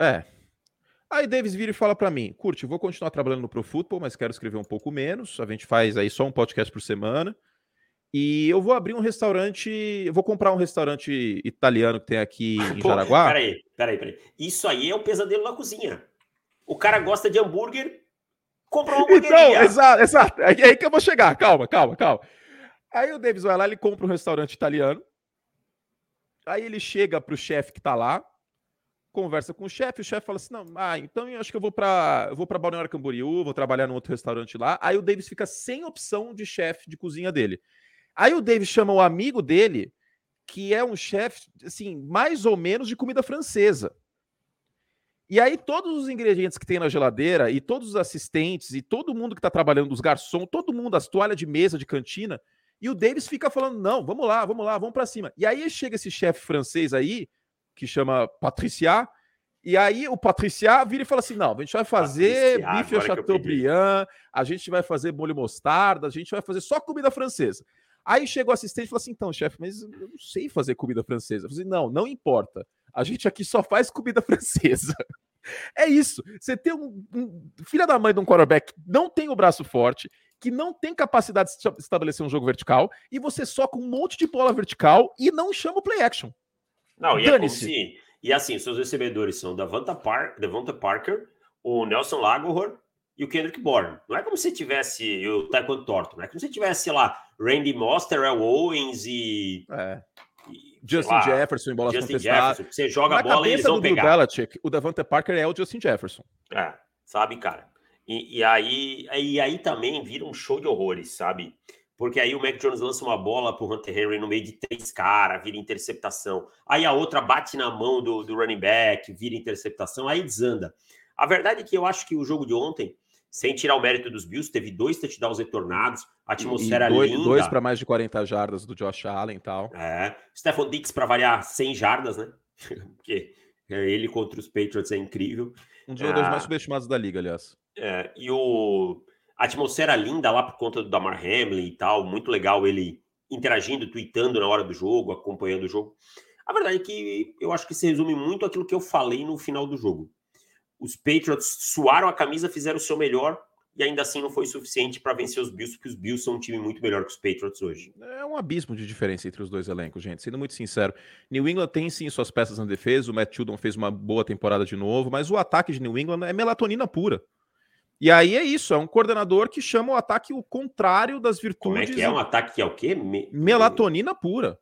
É. Aí Davis vira e fala para mim, curte, vou continuar trabalhando no Pro Football, mas quero escrever um pouco menos. A gente faz aí só um podcast por semana. E eu vou abrir um restaurante, eu vou comprar um restaurante italiano que tem aqui em Pô, Jaraguá. Peraí, peraí, peraí. Isso aí é um pesadelo na cozinha. O cara gosta de hambúrguer, compra uma hamburgueria. Então, exato, exato. É aí que eu vou chegar. Calma, calma, calma. Aí o Davis vai lá, ele compra um restaurante italiano, Aí ele chega pro chefe que tá lá, conversa com o chefe, o chefe fala assim: "Não, ah, então eu acho que eu vou para vou para Balneário Camboriú, vou trabalhar num outro restaurante lá". Aí o Davis fica sem opção de chefe de cozinha dele. Aí o Davis chama o amigo dele, que é um chefe assim, mais ou menos de comida francesa. E aí todos os ingredientes que tem na geladeira e todos os assistentes e todo mundo que está trabalhando, os garçons, todo mundo, as toalhas de mesa de cantina, e o Davis fica falando: não, vamos lá, vamos lá, vamos para cima. E aí chega esse chefe francês aí, que chama Patricia, e aí o Patricia vira e fala assim: não, a gente vai fazer Patricia, bife ao Chateaubriand, a gente vai fazer molho mostarda, a gente vai fazer só comida francesa. Aí chega o assistente e fala assim: então, chefe, mas eu não sei fazer comida francesa. Eu falei, assim, não, não importa. A gente aqui só faz comida francesa. É isso. Você tem um, um filha da mãe de um quarterback, não tem o braço forte, que não tem capacidade de estabelecer um jogo vertical e você soca um monte de bola vertical e não chama o play action. Não, e é como se... E assim, seus recebedores são Davanta, Par... Davanta Parker, o Nelson Lagohor e o Kendrick Bourne. Não é como se tivesse o Taekwondo Thornton, não é como se tivesse, sei lá, Randy Moss, Terrell Owens e... É. Justin lá, Jefferson em bolas Justin contestadas. Jefferson, você joga Na a bola e eles vão do pegar. Belichick, o Davante Parker é o Justin Jefferson. É, sabe, cara? E, e, aí, e aí também vira um show de horrores, sabe? Porque aí o Mac Jones lança uma bola pro Hunter Henry no meio de três caras, vira interceptação. Aí a outra bate na mão do, do running back, vira interceptação, aí desanda. A verdade é que eu acho que o jogo de ontem, sem tirar o mérito dos Bills, teve dois touchdowns retornados, a atmosfera e dois, linda. Dois para mais de 40 jardas do Josh Allen e tal. É. Stephon Dix para variar 100 jardas, né? Porque ele contra os Patriots é incrível. Um dos jogadores ah, mais subestimados da liga, aliás. É, e o, a atmosfera linda lá por conta do Damar Hamlin e tal, muito legal ele interagindo, tweetando na hora do jogo, acompanhando o jogo. A verdade é que eu acho que se resume muito aquilo que eu falei no final do jogo. Os Patriots suaram a camisa, fizeram o seu melhor e ainda assim não foi suficiente para vencer os Bills, porque os Bills são um time muito melhor que os Patriots hoje. É um abismo de diferença entre os dois elencos, gente. Sendo muito sincero, New England tem sim suas peças na defesa, o Matt Judon fez uma boa temporada de novo, mas o ataque de New England é melatonina pura. E aí é isso, é um coordenador que chama o ataque o contrário das virtudes. Como é que é um ataque que é o quê? Me... Melatonina pura.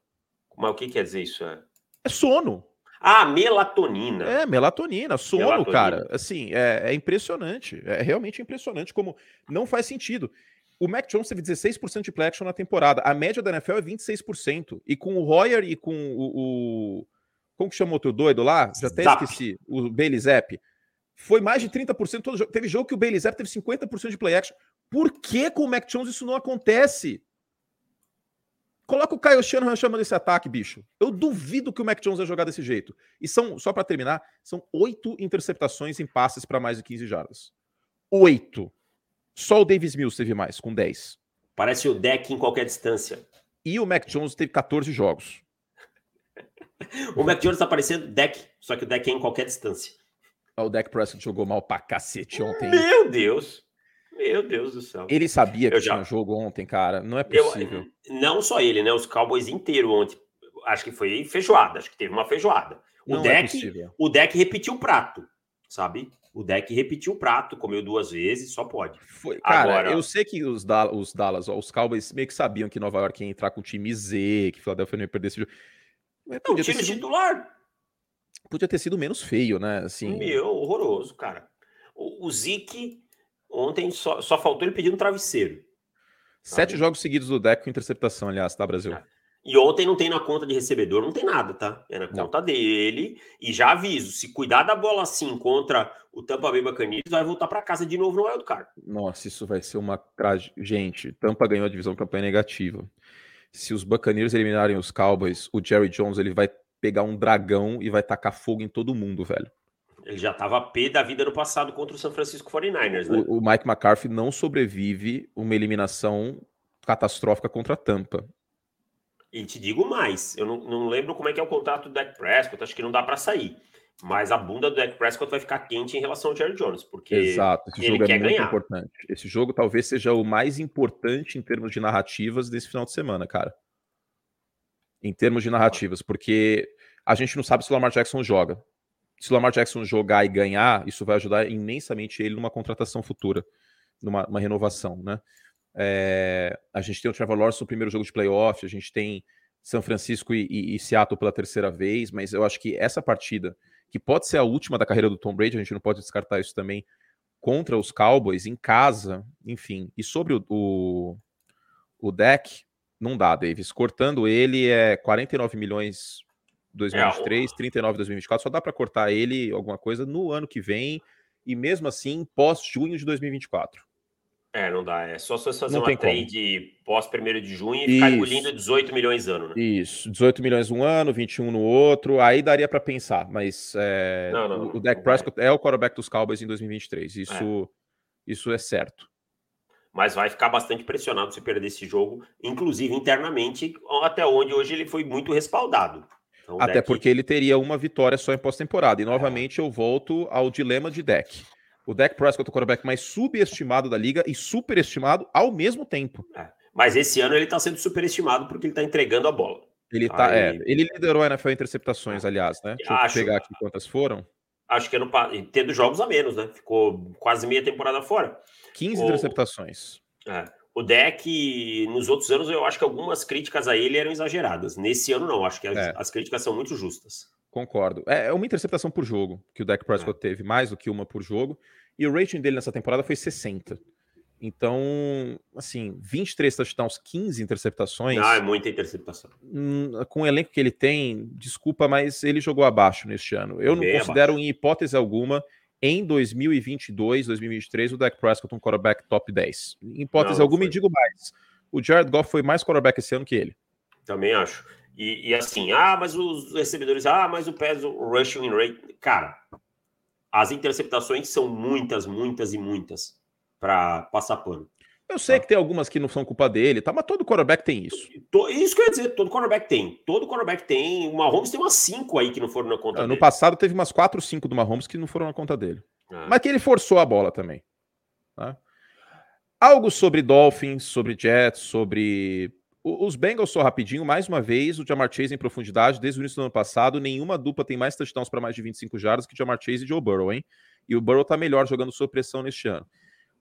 Mas o que quer dizer isso? É, é sono. Ah, melatonina. É, melatonina, sono, melatonina. cara. Assim, é, é, impressionante. É realmente impressionante como não faz sentido. O Mac Jones teve 16% de play action na temporada. A média da NFL é 26%. E com o Royer e com o. o como que chamou o outro doido lá? Já até Zap. esqueci. O Bailey Zapp foi mais de 30% todo jogo. Teve jogo que o Bailey Zapp teve 50% de play action. Por que com o Mac Jones isso não acontece? Coloca o Kyle Shanahan chamando esse ataque, bicho. Eu duvido que o Mac Jones vai jogar desse jeito. E são, só para terminar, são oito interceptações em passes para mais de 15 jardas. Oito. Só o Davis Mills teve mais, com 10. Parece o deck em qualquer distância. E o Mac Jones teve 14 jogos. o Mac Jones tá parecendo deck, só que o deck é em qualquer distância. O Deck Prescott jogou mal pra cacete ontem. Meu Deus! Meu Deus do céu. Ele sabia que já... tinha jogo ontem, cara. Não é possível. Eu, não só ele, né? Os Cowboys inteiro ontem. Acho que foi feijoada. Acho que teve uma feijoada. O não deck, é o deck repetiu o prato, sabe? O deck repetiu o prato, comeu duas vezes, só pode. Foi, cara, Agora... eu sei que os, da os Dallas, ó, os Cowboys meio que sabiam que Nova York ia entrar com o time Z, que Philadelphia não ia perder esse jogo. Não, time sido... titular. Podia ter sido menos feio, né? Assim... Meu, horroroso, cara. O, o Zeke ontem só, só faltou ele pedir um travesseiro. Sete jogos seguidos do deck com interceptação, aliás, tá, Brasil? É. E ontem não tem na conta de recebedor, não tem nada, tá? É na não. conta dele. E já aviso, se cuidar da bola assim contra o Tampa Bay Buccaneers, vai voltar para casa de novo no wildcard. Nossa, isso vai ser uma Gente, Tampa ganhou a divisão campanha negativa. Se os Buccaneers eliminarem os Cowboys, o Jerry Jones ele vai pegar um dragão e vai tacar fogo em todo mundo, velho. Ele já tava pé da vida no passado contra o San Francisco 49ers, né? O, o Mike McCarthy não sobrevive uma eliminação catastrófica contra a Tampa. E te digo mais, eu não, não lembro como é que é o contrato do Dak Prescott, acho que não dá para sair. Mas a bunda do Dak Prescott vai ficar quente em relação ao Jerry Jones, porque Exato, esse ele jogo é quer é muito ganhar. importante. Esse jogo talvez seja o mais importante em termos de narrativas desse final de semana, cara. Em termos de narrativas, porque a gente não sabe se o Lamar Jackson joga. Se o Lamar Jackson jogar e ganhar, isso vai ajudar imensamente ele numa contratação futura, numa renovação, né? É, a gente tem o Trevor Lawrence no primeiro jogo de playoff, a gente tem São Francisco e, e, e, Seattle pela terceira vez, mas eu acho que essa partida, que pode ser a última da carreira do Tom Brady, a gente não pode descartar isso também, contra os Cowboys, em casa, enfim. E sobre o, o, o deck, não dá, Davis. Cortando ele é 49 milhões 2023, é, 39 2024, só dá para cortar ele alguma coisa no ano que vem, e mesmo assim pós-junho de 2024. É, não dá. É só se você fazer não uma trade pós 1 de junho e Isso. ficar engolindo 18 milhões ano, né? Isso, 18 milhões um ano, 21 no outro, aí daria para pensar, mas é, não, não, o, o Dak Prescott é o quarterback dos Cowboys em 2023, isso é. isso é certo. Mas vai ficar bastante pressionado se perder esse jogo, inclusive internamente, até onde hoje ele foi muito respaldado. Então, até deck... porque ele teria uma vitória só em pós-temporada. E novamente é. eu volto ao dilema de deck o Dak Prescott é o quarterback mais subestimado da liga e superestimado ao mesmo tempo. É, mas esse ano ele está sendo superestimado porque ele está entregando a bola. Ele tá, Aí... é, ele liderou a NFL em interceptações, aliás, né? Deixa acho, eu pegar aqui quantas foram. Acho que ano tendo jogos a menos, né? Ficou quase meia temporada fora. 15 o... interceptações. É. O deck, nos outros anos, eu acho que algumas críticas a ele eram exageradas. Nesse ano, não. Acho que as, é. as críticas são muito justas. Concordo. É, é uma interceptação por jogo que o Dak Prescott é. teve, mais do que uma por jogo. E o rating dele nessa temporada foi 60. Então, assim, 23 touchdowns, 15 interceptações. Ah, é muita interceptação. Hum, com o elenco que ele tem, desculpa, mas ele jogou abaixo neste ano. Eu não considero, abaixo. em hipótese alguma, em 2022, 2023, o Dak Prescott um quarterback top 10. Em hipótese não, alguma, e digo mais. O Jared Goff foi mais quarterback esse ano que ele. Também acho. E, e, assim, ah, mas os recebedores, ah, mas o PES, o rushing rate. Cara, as interceptações são muitas, muitas e muitas para passar pano. Eu sei tá? que tem algumas que não são culpa dele, tá? Mas todo quarterback tem isso. Isso que eu ia dizer, todo quarterback tem. Todo quarterback tem. O Mahomes tem umas 5 aí que não foram na conta dele. No passado teve umas 4 ou 5 do Mahomes que não foram na conta dele. Ah. Mas que ele forçou a bola também. Tá? Algo sobre Dolphins, sobre Jets, sobre os Bengals, só rapidinho, mais uma vez, o Jamar Chase em profundidade, desde o início do ano passado, nenhuma dupla tem mais touchdowns para mais de 25 jardas que Jamar Chase e Joe Burrow, hein? E o Burrow tá melhor jogando sob pressão neste ano.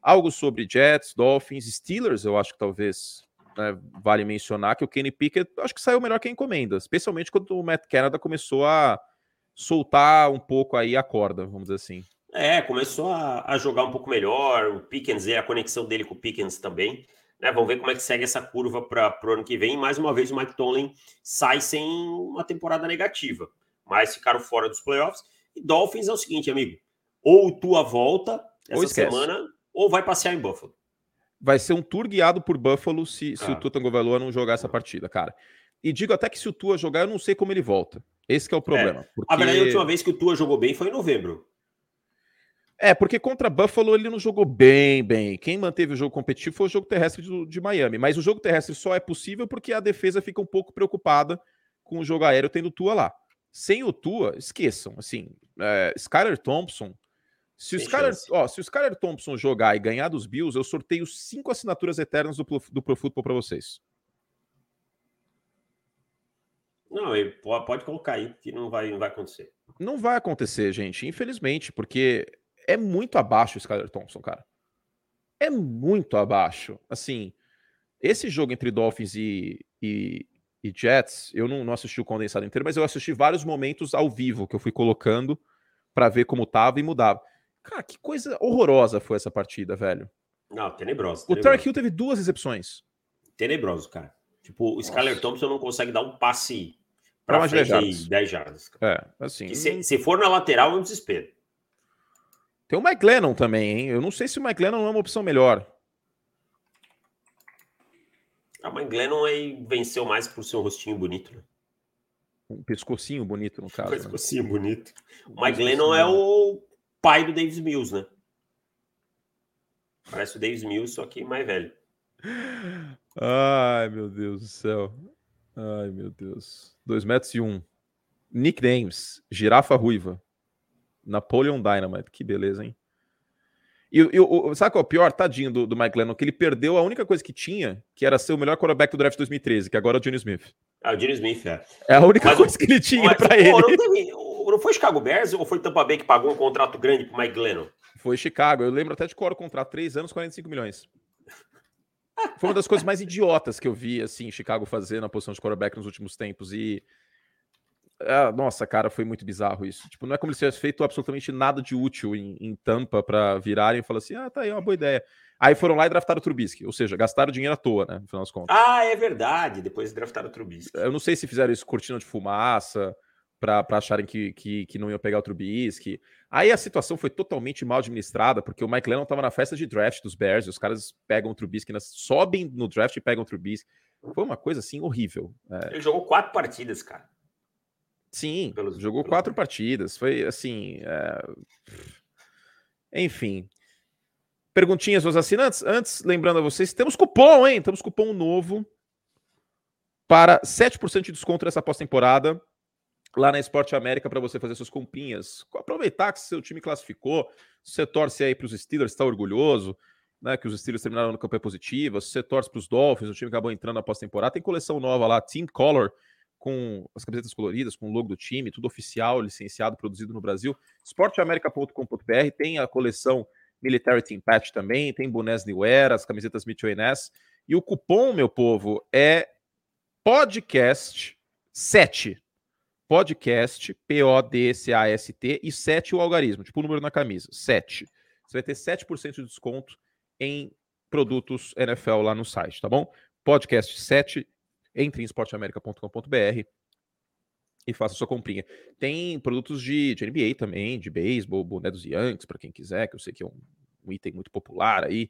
Algo sobre Jets, Dolphins, Steelers, eu acho que talvez né, vale mencionar que o Kenny Pickett acho que saiu melhor que a encomenda, especialmente quando o Matt Canada começou a soltar um pouco aí a corda, vamos dizer assim. É, começou a, a jogar um pouco melhor, o Pickens e a conexão dele com o Pickens também. Né? Vamos ver como é que segue essa curva para o ano que vem. Mais uma vez, o Mike Tomlin sai sem uma temporada negativa, mas ficaram fora dos playoffs. E Dolphins é o seguinte, amigo: ou tua volta essa semana, ou vai passear em Buffalo. Vai ser um tour guiado por Buffalo se, se o Tua Tagovailoa não jogar essa partida, cara. E digo até que se o Tua jogar, eu não sei como ele volta. Esse é o problema. É. Porque... A verdade, a última vez que o Tua jogou bem foi em novembro. É, porque contra Buffalo ele não jogou bem, bem. Quem manteve o jogo competitivo foi o jogo terrestre de, de Miami. Mas o jogo terrestre só é possível porque a defesa fica um pouco preocupada com o jogo aéreo tendo Tua lá. Sem o Tua, esqueçam. Assim, é, Skyler Thompson. Se o, Skyler, ó, se o Skyler Thompson jogar e ganhar dos Bills, eu sorteio cinco assinaturas eternas do, do Pro Football para vocês. Não, pode colocar aí que não vai, não vai acontecer. Não vai acontecer, gente, infelizmente, porque é muito abaixo o Skyler Thompson, cara. É muito abaixo. Assim, esse jogo entre Dolphins e, e, e Jets, eu não, não, assisti o condensado inteiro, mas eu assisti vários momentos ao vivo que eu fui colocando para ver como tava e mudava. Cara, que coisa horrorosa foi essa partida, velho. Não, tenebrosa. O Tarek Hill teve duas recepções. Tenebroso, cara. Tipo, o Skyler Thompson não consegue dar um passe para mais 10 jardas. 10 jardas é, assim. Se, se, for na lateral, é um desespero. Tem o Mike Lennon também, hein? Eu não sei se o Mike Lennon não é uma opção melhor. A ah, Mike Lennon aí venceu mais por seu rostinho bonito, né? Um pescocinho bonito, no caso. Um né? pescocinho né? bonito. O Mike Lennon é o pai do Davis Mills, né? Parece o Davis Mills, só que mais velho. Ai, meu Deus do céu. Ai, meu Deus. 2 metros e 1. Um. Nicknames: Girafa Ruiva. Napoleon Dynamite, que beleza, hein? E, e o, sabe qual é o pior? Tadinho do, do Mike Lennon, que ele perdeu a única coisa que tinha, que era ser o melhor quarterback do draft 2013, que agora é o Johnny Smith. Ah, o Johnny Smith, é. É a única mas, coisa que ele tinha para ele. Não, foi Chicago Bears ou foi Tampa Bay que pagou um contrato grande pro Mike Lennon? Foi Chicago. Eu lembro até de qual o contrato, 3 anos, 45 milhões. Foi uma das coisas mais idiotas que eu vi, assim, Chicago fazer na posição de quarterback nos últimos tempos. E ah, nossa, cara, foi muito bizarro isso. Tipo, não é como se tivesse feito absolutamente nada de útil em, em Tampa para virarem e falar assim: ah, tá aí, é uma boa ideia. Aí foram lá e draftaram o Trubisky, ou seja, gastaram dinheiro à toa, né? No final das contas. Ah, é verdade. Depois draftaram o Trubisky. Eu não sei se fizeram isso cortina de fumaça para acharem que, que, que, não iam pegar o Trubisky. Aí a situação foi totalmente mal administrada, porque o Mike Lennon estava na festa de draft dos Bears, e os caras pegam o Trubisky, sobem no draft e pegam o Trubisky. Foi uma coisa assim horrível. É... Ele jogou quatro partidas, cara. Sim, pelos, jogou pelos... quatro partidas. Foi assim. É... Enfim. Perguntinhas aos assinantes. Antes, lembrando a vocês, temos cupom, hein? Temos cupom novo para 7% de desconto nessa pós-temporada lá na Esporte América para você fazer suas comprinhas. Aproveitar que seu time classificou, você torce aí para os Steelers, está orgulhoso, né? Que os Steelers terminaram no campanha positiva, você torce para os Dolphins, o time acabou entrando na pós-temporada, tem coleção nova lá, Team Color com as camisetas coloridas, com o logo do time, tudo oficial, licenciado, produzido no Brasil. Sporteamerica.com.br tem a coleção Military Team Patch também, tem bonés New Era, as camisetas Mitchell Ness. E o cupom, meu povo, é podcast 7. Podcast, P-O-D-C-A-S-T, e 7 o algarismo, tipo o número na camisa, 7. Você vai ter 7% de desconto em produtos NFL lá no site, tá bom? Podcast 7 entre em esporteamerica.com.br e faça sua comprinha. Tem produtos de, de NBA também, de beisebol, boné dos Yankees, para quem quiser, que eu sei que é um, um item muito popular aí,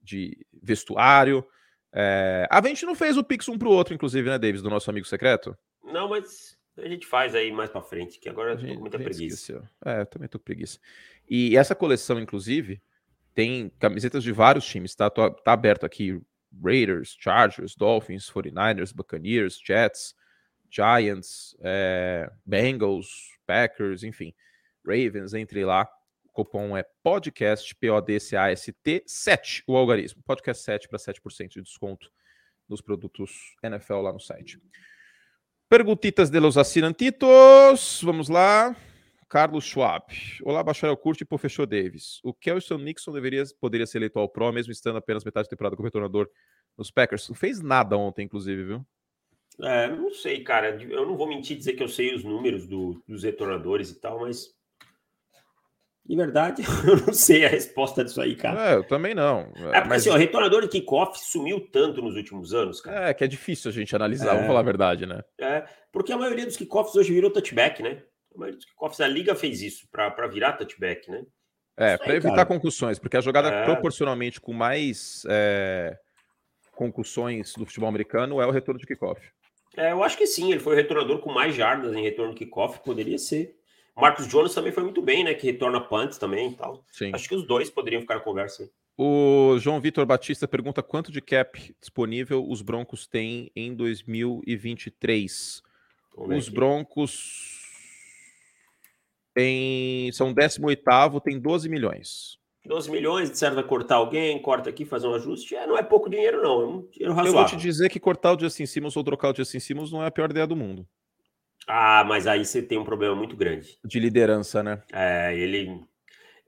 de vestuário. É... A gente não fez o Pix um pro outro, inclusive, né, Davis, do nosso amigo secreto? Não, mas a gente faz aí mais para frente, que agora eu tô com muita preguiça. Esqueceu. É, eu também tô com preguiça. E essa coleção, inclusive, tem camisetas de vários times, tá? Tô, tá aberto aqui Raiders, Chargers, Dolphins, 49ers, Buccaneers, Jets, Giants, é, Bengals, Packers, enfim, Ravens, entre lá. O cupom é podcast, P-O-D-C-A-S-T, 7, o algarismo. Podcast 7 para 7% de desconto nos produtos NFL lá no site. Perguntitas de los assinantitos. Vamos lá. Carlos Schwab. Olá, Bacharel Curte e Fechou Davis. O Kelson Nixon deveria, poderia ser eleito ao Pro, mesmo estando apenas metade da temporada como retornador nos Packers. Não fez nada ontem, inclusive, viu? É, não sei, cara. Eu não vou mentir dizer que eu sei os números do, dos retornadores e tal, mas. De verdade, eu não sei a resposta disso aí, cara. É, eu também não. É porque mas... assim, o retornador de kickoff sumiu tanto nos últimos anos, cara. É, que é difícil a gente analisar, é... vamos falar a verdade, né? É, porque a maioria dos kickoffs hoje virou touchback, né? A maioria dos kickoffs da liga fez isso para virar touchback, né? É, para evitar cara. concussões, porque a jogada é. proporcionalmente com mais é, concussões do futebol americano é o retorno de kickoff. É, eu acho que sim, ele foi o retornador com mais jardas em retorno de kickoff, poderia ser. O Marcos Jones também foi muito bem, né? Que retorna punts também e tal. Sim. Acho que os dois poderiam ficar na conversa. O João Vitor Batista pergunta quanto de cap disponível os Broncos têm em 2023. Os Broncos tem, são 18 tem 12 milhões. 12 milhões, de certo vai cortar alguém, corta aqui, fazer um ajuste. É, não é pouco dinheiro, não. É um dinheiro razoável. Eu vou te dizer que cortar o Justin Simmons ou trocar o Justin Simmons não é a pior ideia do mundo. Ah, mas aí você tem um problema muito grande. De liderança, né? É, ele.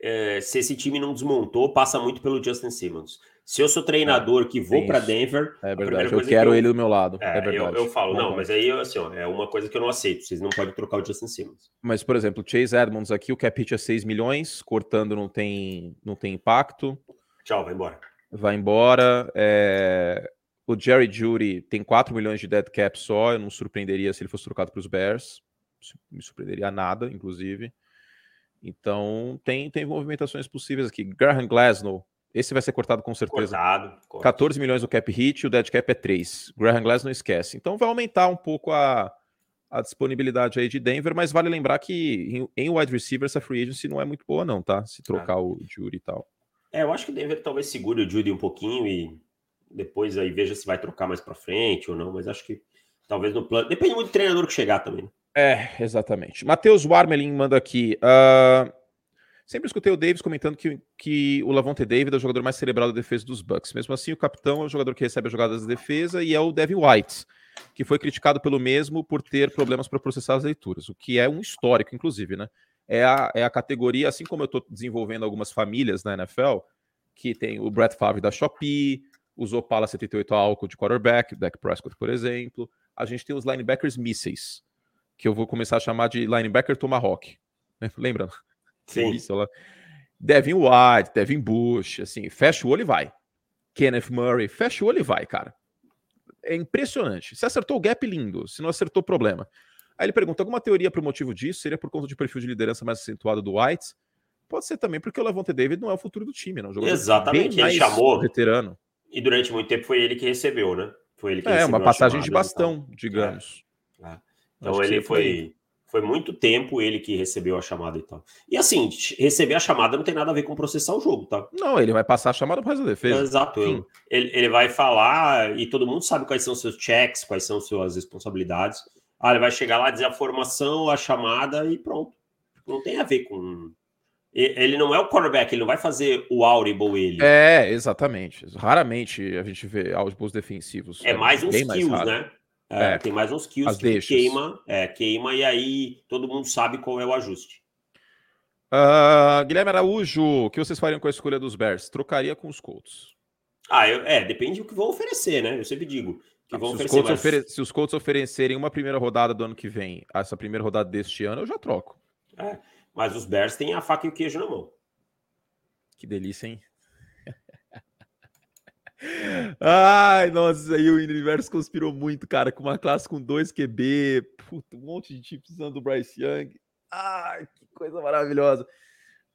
É, se esse time não desmontou, passa muito pelo Justin Simmons. Se eu sou treinador que vou para Denver. É verdade, eu quero que eu, ele do meu lado. É, é verdade. Eu, eu falo, não, mas aí assim, ó, é uma coisa que eu não aceito. Vocês não podem trocar o Justin Simmons. Mas, por exemplo, Chase Edmonds aqui, o cap hit é 6 milhões, cortando não tem, não tem impacto. Tchau, vai embora. Vai embora. É... O Jerry Judy tem 4 milhões de dead cap só. Eu não surpreenderia se ele fosse trocado para os Bears. Me surpreenderia nada, inclusive. Então, tem, tem movimentações possíveis aqui. Graham Glasnow esse vai ser cortado com certeza. Cortado. 14 milhões o cap hit, o dead cap é 3. Graham Glass não esquece. Então vai aumentar um pouco a, a disponibilidade aí de Denver, mas vale lembrar que em, em wide receiver essa free agency não é muito boa não, tá? Se trocar ah. o Judy e tal. É, eu acho que o Denver talvez segure o Judy um pouquinho e depois aí veja se vai trocar mais para frente ou não, mas acho que talvez no plano... Depende muito do treinador que chegar também, né? É, exatamente. Matheus Warmelin manda aqui. Uh, Sempre escutei o Davis comentando que, que o Lavonte David é o jogador mais cerebral da defesa dos Bucks. Mesmo assim, o capitão é o jogador que recebe as jogadas de defesa e é o Devin White, que foi criticado pelo mesmo por ter problemas para processar as leituras, o que é um histórico, inclusive, né? É a, é a categoria, assim como eu estou desenvolvendo algumas famílias na NFL, que tem o Brett Favre da Shopee, o Opala 78 álcool de quarterback, Dak Prescott, por exemplo. A gente tem os linebackers mísseis, que eu vou começar a chamar de linebacker tomahawk. Lembra? Sim. Isso, ela... Devin White, Devin Bush, assim, fecha o olho e vai. Kenneth Murray, fecha o olho e vai, cara. É impressionante. Se acertou o gap, lindo. Se não acertou, problema. Aí ele pergunta: alguma teoria para o motivo disso? Seria por conta de perfil de liderança mais acentuado do White? Pode ser também porque o Levante David não é o futuro do time, não. Um Exatamente, ele chamou. Veterano. E durante muito tempo foi ele que recebeu, né? Foi ele que É, uma passagem de bastão, digamos. É. É. Então ele foi. Foi muito tempo ele que recebeu a chamada e tal. E assim, receber a chamada não tem nada a ver com processar o jogo, tá? Não, ele vai passar a chamada para a defesa. Exato. Ele, ele vai falar e todo mundo sabe quais são os seus checks, quais são suas responsabilidades. Ah, ele vai chegar lá, dizer a formação, a chamada e pronto. Não tem a ver com. Ele não é o quarterback, ele não vai fazer o audible ele. É, exatamente. Raramente a gente vê audibles defensivos. É mais uns skills, mais né? É, é, tem mais uns kills que deixas. queima, é, queima e aí todo mundo sabe qual é o ajuste. Uh, Guilherme Araújo, o que vocês fariam com a escolha dos Bears? Trocaria com os Colts. Ah, eu, é, depende do que vão oferecer, né? Eu sempre digo. Que vão se, os Colts mas... se os Colts oferecerem uma primeira rodada do ano que vem, essa primeira rodada deste ano, eu já troco. É, mas os Bears têm a faca e o queijo na mão. Que delícia, hein? Ai, nossa, aí o universo conspirou muito, cara, com uma classe com dois QB, puta, um monte de time precisando do Bryce Young. Ai, que coisa maravilhosa.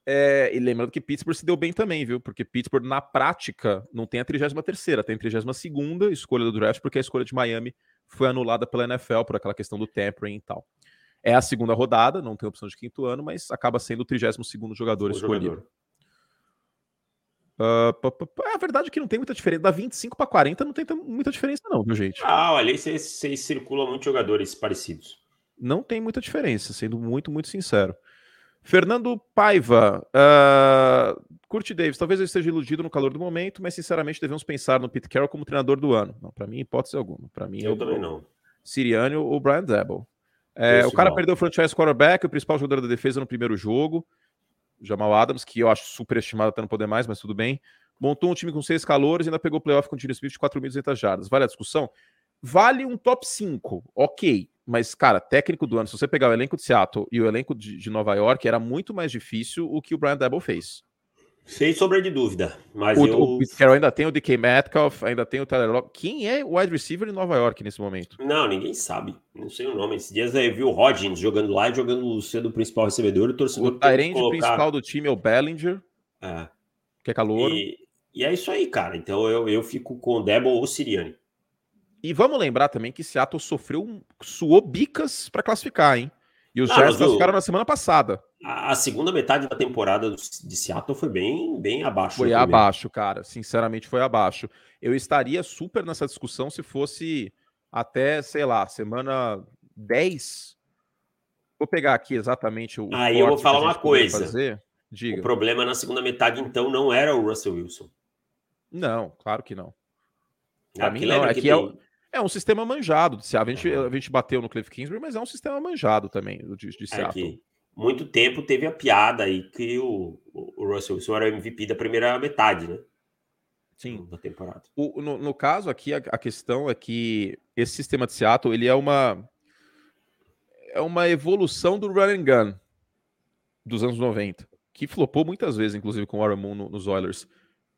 É, e lembrando que Pittsburgh se deu bem também, viu? Porque Pittsburgh, na prática, não tem a 33 tem a 32 escolha do draft, porque a escolha de Miami foi anulada pela NFL por aquela questão do tampering e tal. É a segunda rodada, não tem opção de quinto ano, mas acaba sendo o 32 jogador o escolhido. Jogador. Uh, a verdade é que não tem muita diferença. Da 25 para 40 não tem muita diferença, não, viu, gente? Ah, olha, aí vocês circulam muitos jogadores parecidos. Não tem muita diferença, sendo muito, muito sincero. Fernando Paiva, uh, Kurt Davis, talvez eu esteja iludido no calor do momento, mas sinceramente devemos pensar no Pete Carroll como treinador do ano. Para mim, hipótese alguma. Para mim, eu é também não. Siriano ou Brian Debble. É, o cara igual. perdeu o franchise quarterback, o principal jogador da defesa no primeiro jogo. Jamal Adams, que eu acho super estimado até não poder mais, mas tudo bem. Montou um time com seis calores e ainda pegou o playoff com o Tiro Smith de 4.200 jardas. Vale a discussão? Vale um top 5, ok. Mas, cara, técnico do ano, se você pegar o elenco de Seattle e o elenco de, de Nova York, era muito mais difícil o que o Brian Debo fez. Sem sombra de dúvida. Mas o, eu... o ainda tem o DK Metcalf, ainda tem o Tyler Lock. Quem é o wide receiver em Nova York nesse momento? Não, ninguém sabe. Não sei o nome. Esses dias eu vi o Rodgers jogando lá e jogando sendo o principal recebedor. O torcedor o Tyrande colocar... principal do time é o Bellinger, é. que é calor. E, e, é isso aí, cara. Então eu, eu fico com o Debo ou o Siriani. E vamos lembrar também que Seattle sofreu, suou bicas para classificar, hein? E os Jets ficaram na semana passada. A segunda metade da temporada de Seattle foi bem, bem abaixo. Foi abaixo, cara. Sinceramente, foi abaixo. Eu estaria super nessa discussão se fosse até, sei lá, semana 10. Vou pegar aqui exatamente o. Aí eu vou falar uma coisa. O problema na segunda metade, então, não era o Russell Wilson. Não, claro que não. Ah, mim, não. É que, que é, é, um sistema manjado de Seattle. A gente, a gente bateu no Cliff Kingsbury, mas é um sistema manjado também de, de é Seattle. É muito tempo teve a piada aí que o, o Russell Wilson era o MVP da primeira metade, né? Sim. Da temporada. O, no, no caso aqui, a, a, questão é que esse sistema de Seattle, ele é uma é uma evolução do run and gun dos anos 90, que flopou muitas vezes, inclusive com o Aaron Moon no, nos Oilers.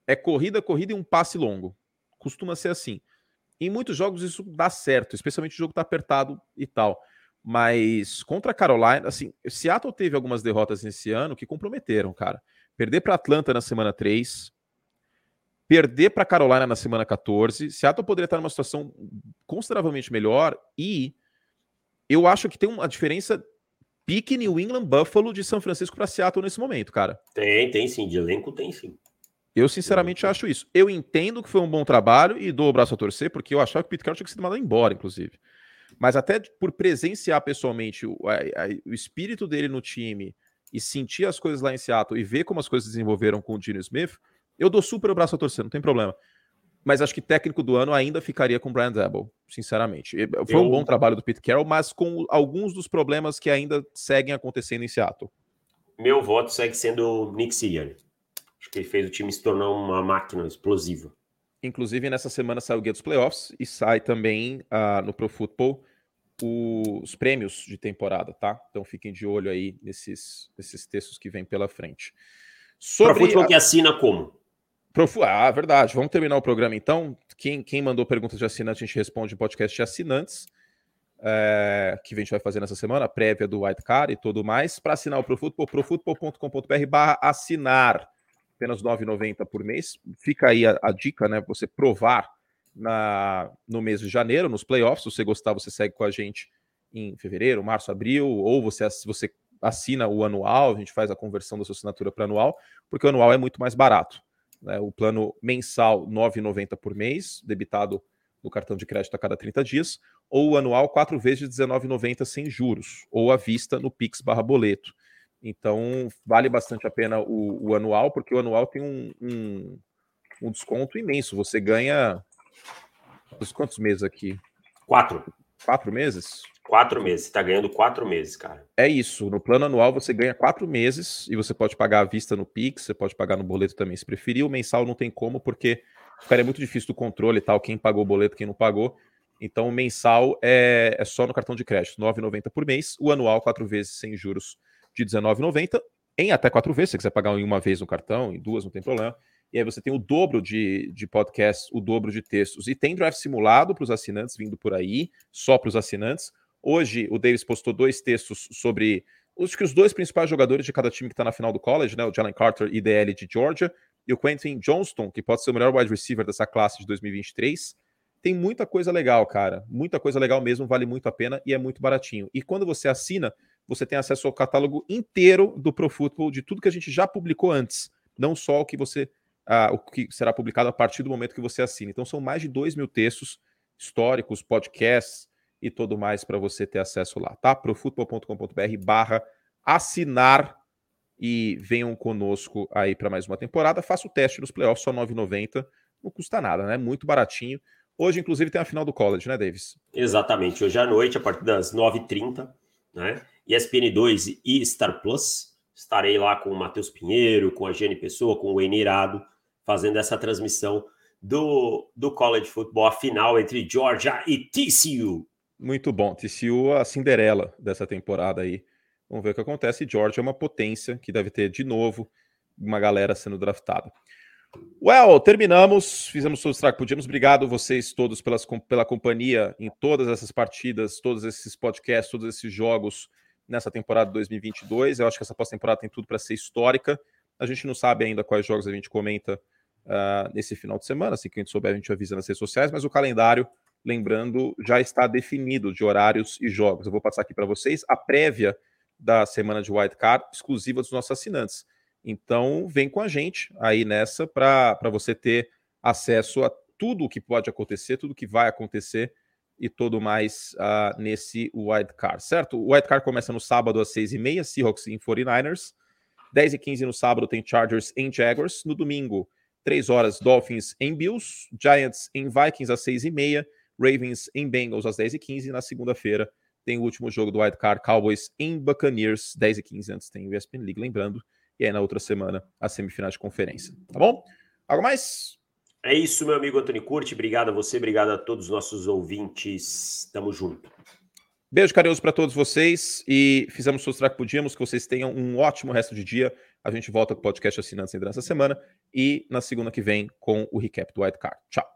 É corrida, corrida e um passe longo. Costuma ser assim. Em muitos jogos isso dá certo, especialmente o jogo tá apertado e tal. Mas contra a Carolina, assim, Seattle teve algumas derrotas nesse ano que comprometeram, cara. Perder para Atlanta na semana 3, perder para Carolina na semana 14. Seattle poderia estar numa situação consideravelmente melhor e eu acho que tem uma diferença pique New England Buffalo de São Francisco para Seattle nesse momento, cara. Tem, tem sim, de elenco tem sim. Eu sinceramente acho isso. Eu entendo que foi um bom trabalho e dou o braço a torcer, porque eu achava que o Pete Carroll tinha que ser mandado embora, inclusive. Mas até por presenciar pessoalmente o, a, a, o espírito dele no time e sentir as coisas lá em Seattle e ver como as coisas desenvolveram com o Gene Smith, eu dou super o braço a torcer, não tem problema. Mas acho que técnico do ano ainda ficaria com o Brian Dabble, sinceramente. Foi eu... um bom trabalho do Pete Carroll, mas com alguns dos problemas que ainda seguem acontecendo em Seattle. Meu voto segue sendo o Nick Sirianni. Que ele fez o time se tornar uma máquina explosiva. Inclusive, nessa semana sai o guia dos playoffs e sai também uh, no Pro Football os prêmios de temporada, tá? Então fiquem de olho aí nesses, nesses textos que vem pela frente. Sobre Pro Football a... que assina como? Pro... Ah, verdade. Vamos terminar o programa então. Quem, quem mandou perguntas de assinantes, a gente responde em podcast de assinantes. É, que a gente vai fazer nessa semana, prévia do White Card e tudo mais. Para assinar o Pro Football, profutbol.com.br barra assinar apenas R$ 9,90 por mês. Fica aí a, a, dica, né? Você provar na, no mês de janeiro, nos playoffs. Se você gostar, você segue com a gente em fevereiro, março, abril, ou você, você assina o anual, a gente faz a conversão da sua assinatura para anual, porque o anual é muito mais barato. Né? O plano mensal, R$ 9,90 por mês, debitado no cartão de crédito a cada 30 dias, ou o anual, quatro vezes de R$19,90 sem juros, ou à vista no Pix barra boleto. Então, vale bastante a pena o, o anual, porque o anual tem um, um, um, desconto imenso. Você ganha. Quantos meses aqui? Quatro. Quatro meses? Quatro meses. Você está ganhando quatro meses, cara. É isso. No plano anual você ganha quatro meses e você pode pagar à vista no Pix, você pode pagar no boleto também se preferir. O mensal não tem como, porque ficaria muito difícil do controle e tal, quem pagou o boleto, quem não pagou. Então, o mensal é, é só no cartão de crédito, R$ 9,90 por mês. O anual, quatro vezes sem juros de R$19,90 em até quatro vezes. Se você quiser pagar em uma vez no cartão, em duas, não tem problema. E aí você tem o dobro de, de podcasts, o dobro de textos. E tem draft simulado para os assinantes vindo por aí, só para os assinantes. Hoje o Davis postou dois textos sobre acho que os dois principais jogadores de cada time que está na final do college, né? O Jalen Carter, IDL de Georgia, e o Quentin Johnston, que pode ser o melhor wide receiver dessa classe de 2023. Tem muita coisa legal, cara. Muita coisa legal mesmo, vale muito a pena e é muito baratinho. E quando você assina, você tem acesso ao catálogo inteiro do Pro Football, de tudo que a gente já publicou antes, não só o que você uh, o que será publicado a partir do momento que você assina. Então são mais de 2 mil textos históricos, podcasts e tudo mais para você ter acesso lá, tá? profutbol.com.br barra assinar e venham conosco aí para mais uma temporada. Faça o teste nos playoffs, só R$ 9,90. Não custa nada, né? Muito baratinho. Hoje, inclusive, tem a final do college, né, Davis? Exatamente. Hoje à noite, a partir das 9h30, né? ESPN2 e Star Plus. Estarei lá com o Matheus Pinheiro, com a Gene Pessoa, com o Enirado, fazendo essa transmissão do, do college football, a final entre Georgia e TCU. Muito bom. TCU, a Cinderela dessa temporada aí. Vamos ver o que acontece. Georgia é uma potência que deve ter de novo uma galera sendo draftada. Well, terminamos, fizemos o que podíamos. Obrigado vocês todos pelas, pela companhia em todas essas partidas, todos esses podcasts, todos esses jogos nessa temporada 2022. Eu acho que essa pós-temporada tem tudo para ser histórica. A gente não sabe ainda quais jogos a gente comenta uh, nesse final de semana. Assim que a gente souber, a gente avisa nas redes sociais. Mas o calendário, lembrando, já está definido de horários e jogos. Eu vou passar aqui para vocês. A prévia da semana de Wildcard, exclusiva dos nossos assinantes. Então, vem com a gente aí nessa para você ter acesso a tudo o que pode acontecer, tudo que vai acontecer e todo mais uh, nesse wildcard, certo? O wildcard começa no sábado às 6h30, Seahawks em 49ers. 10h15 no sábado tem Chargers em Jaguars. No domingo, 3 horas, Dolphins em Bills. Giants em Vikings às 6h30. Ravens em Bengals às 10h15. E na segunda-feira tem o último jogo do wildcard, Cowboys em Buccaneers, 10h15 antes tem o ESPN League, lembrando. E aí na outra semana, a semifinal de conferência. Tá bom? Algo mais? É isso, meu amigo Antônio Curti. Obrigado a você, obrigado a todos os nossos ouvintes. Tamo junto. Beijo carinhoso para todos vocês e fizemos o sustrar que podíamos. Que vocês tenham um ótimo resto de dia. A gente volta com o podcast Assinantes durante essa semana e na segunda que vem com o recap do White Card. Tchau.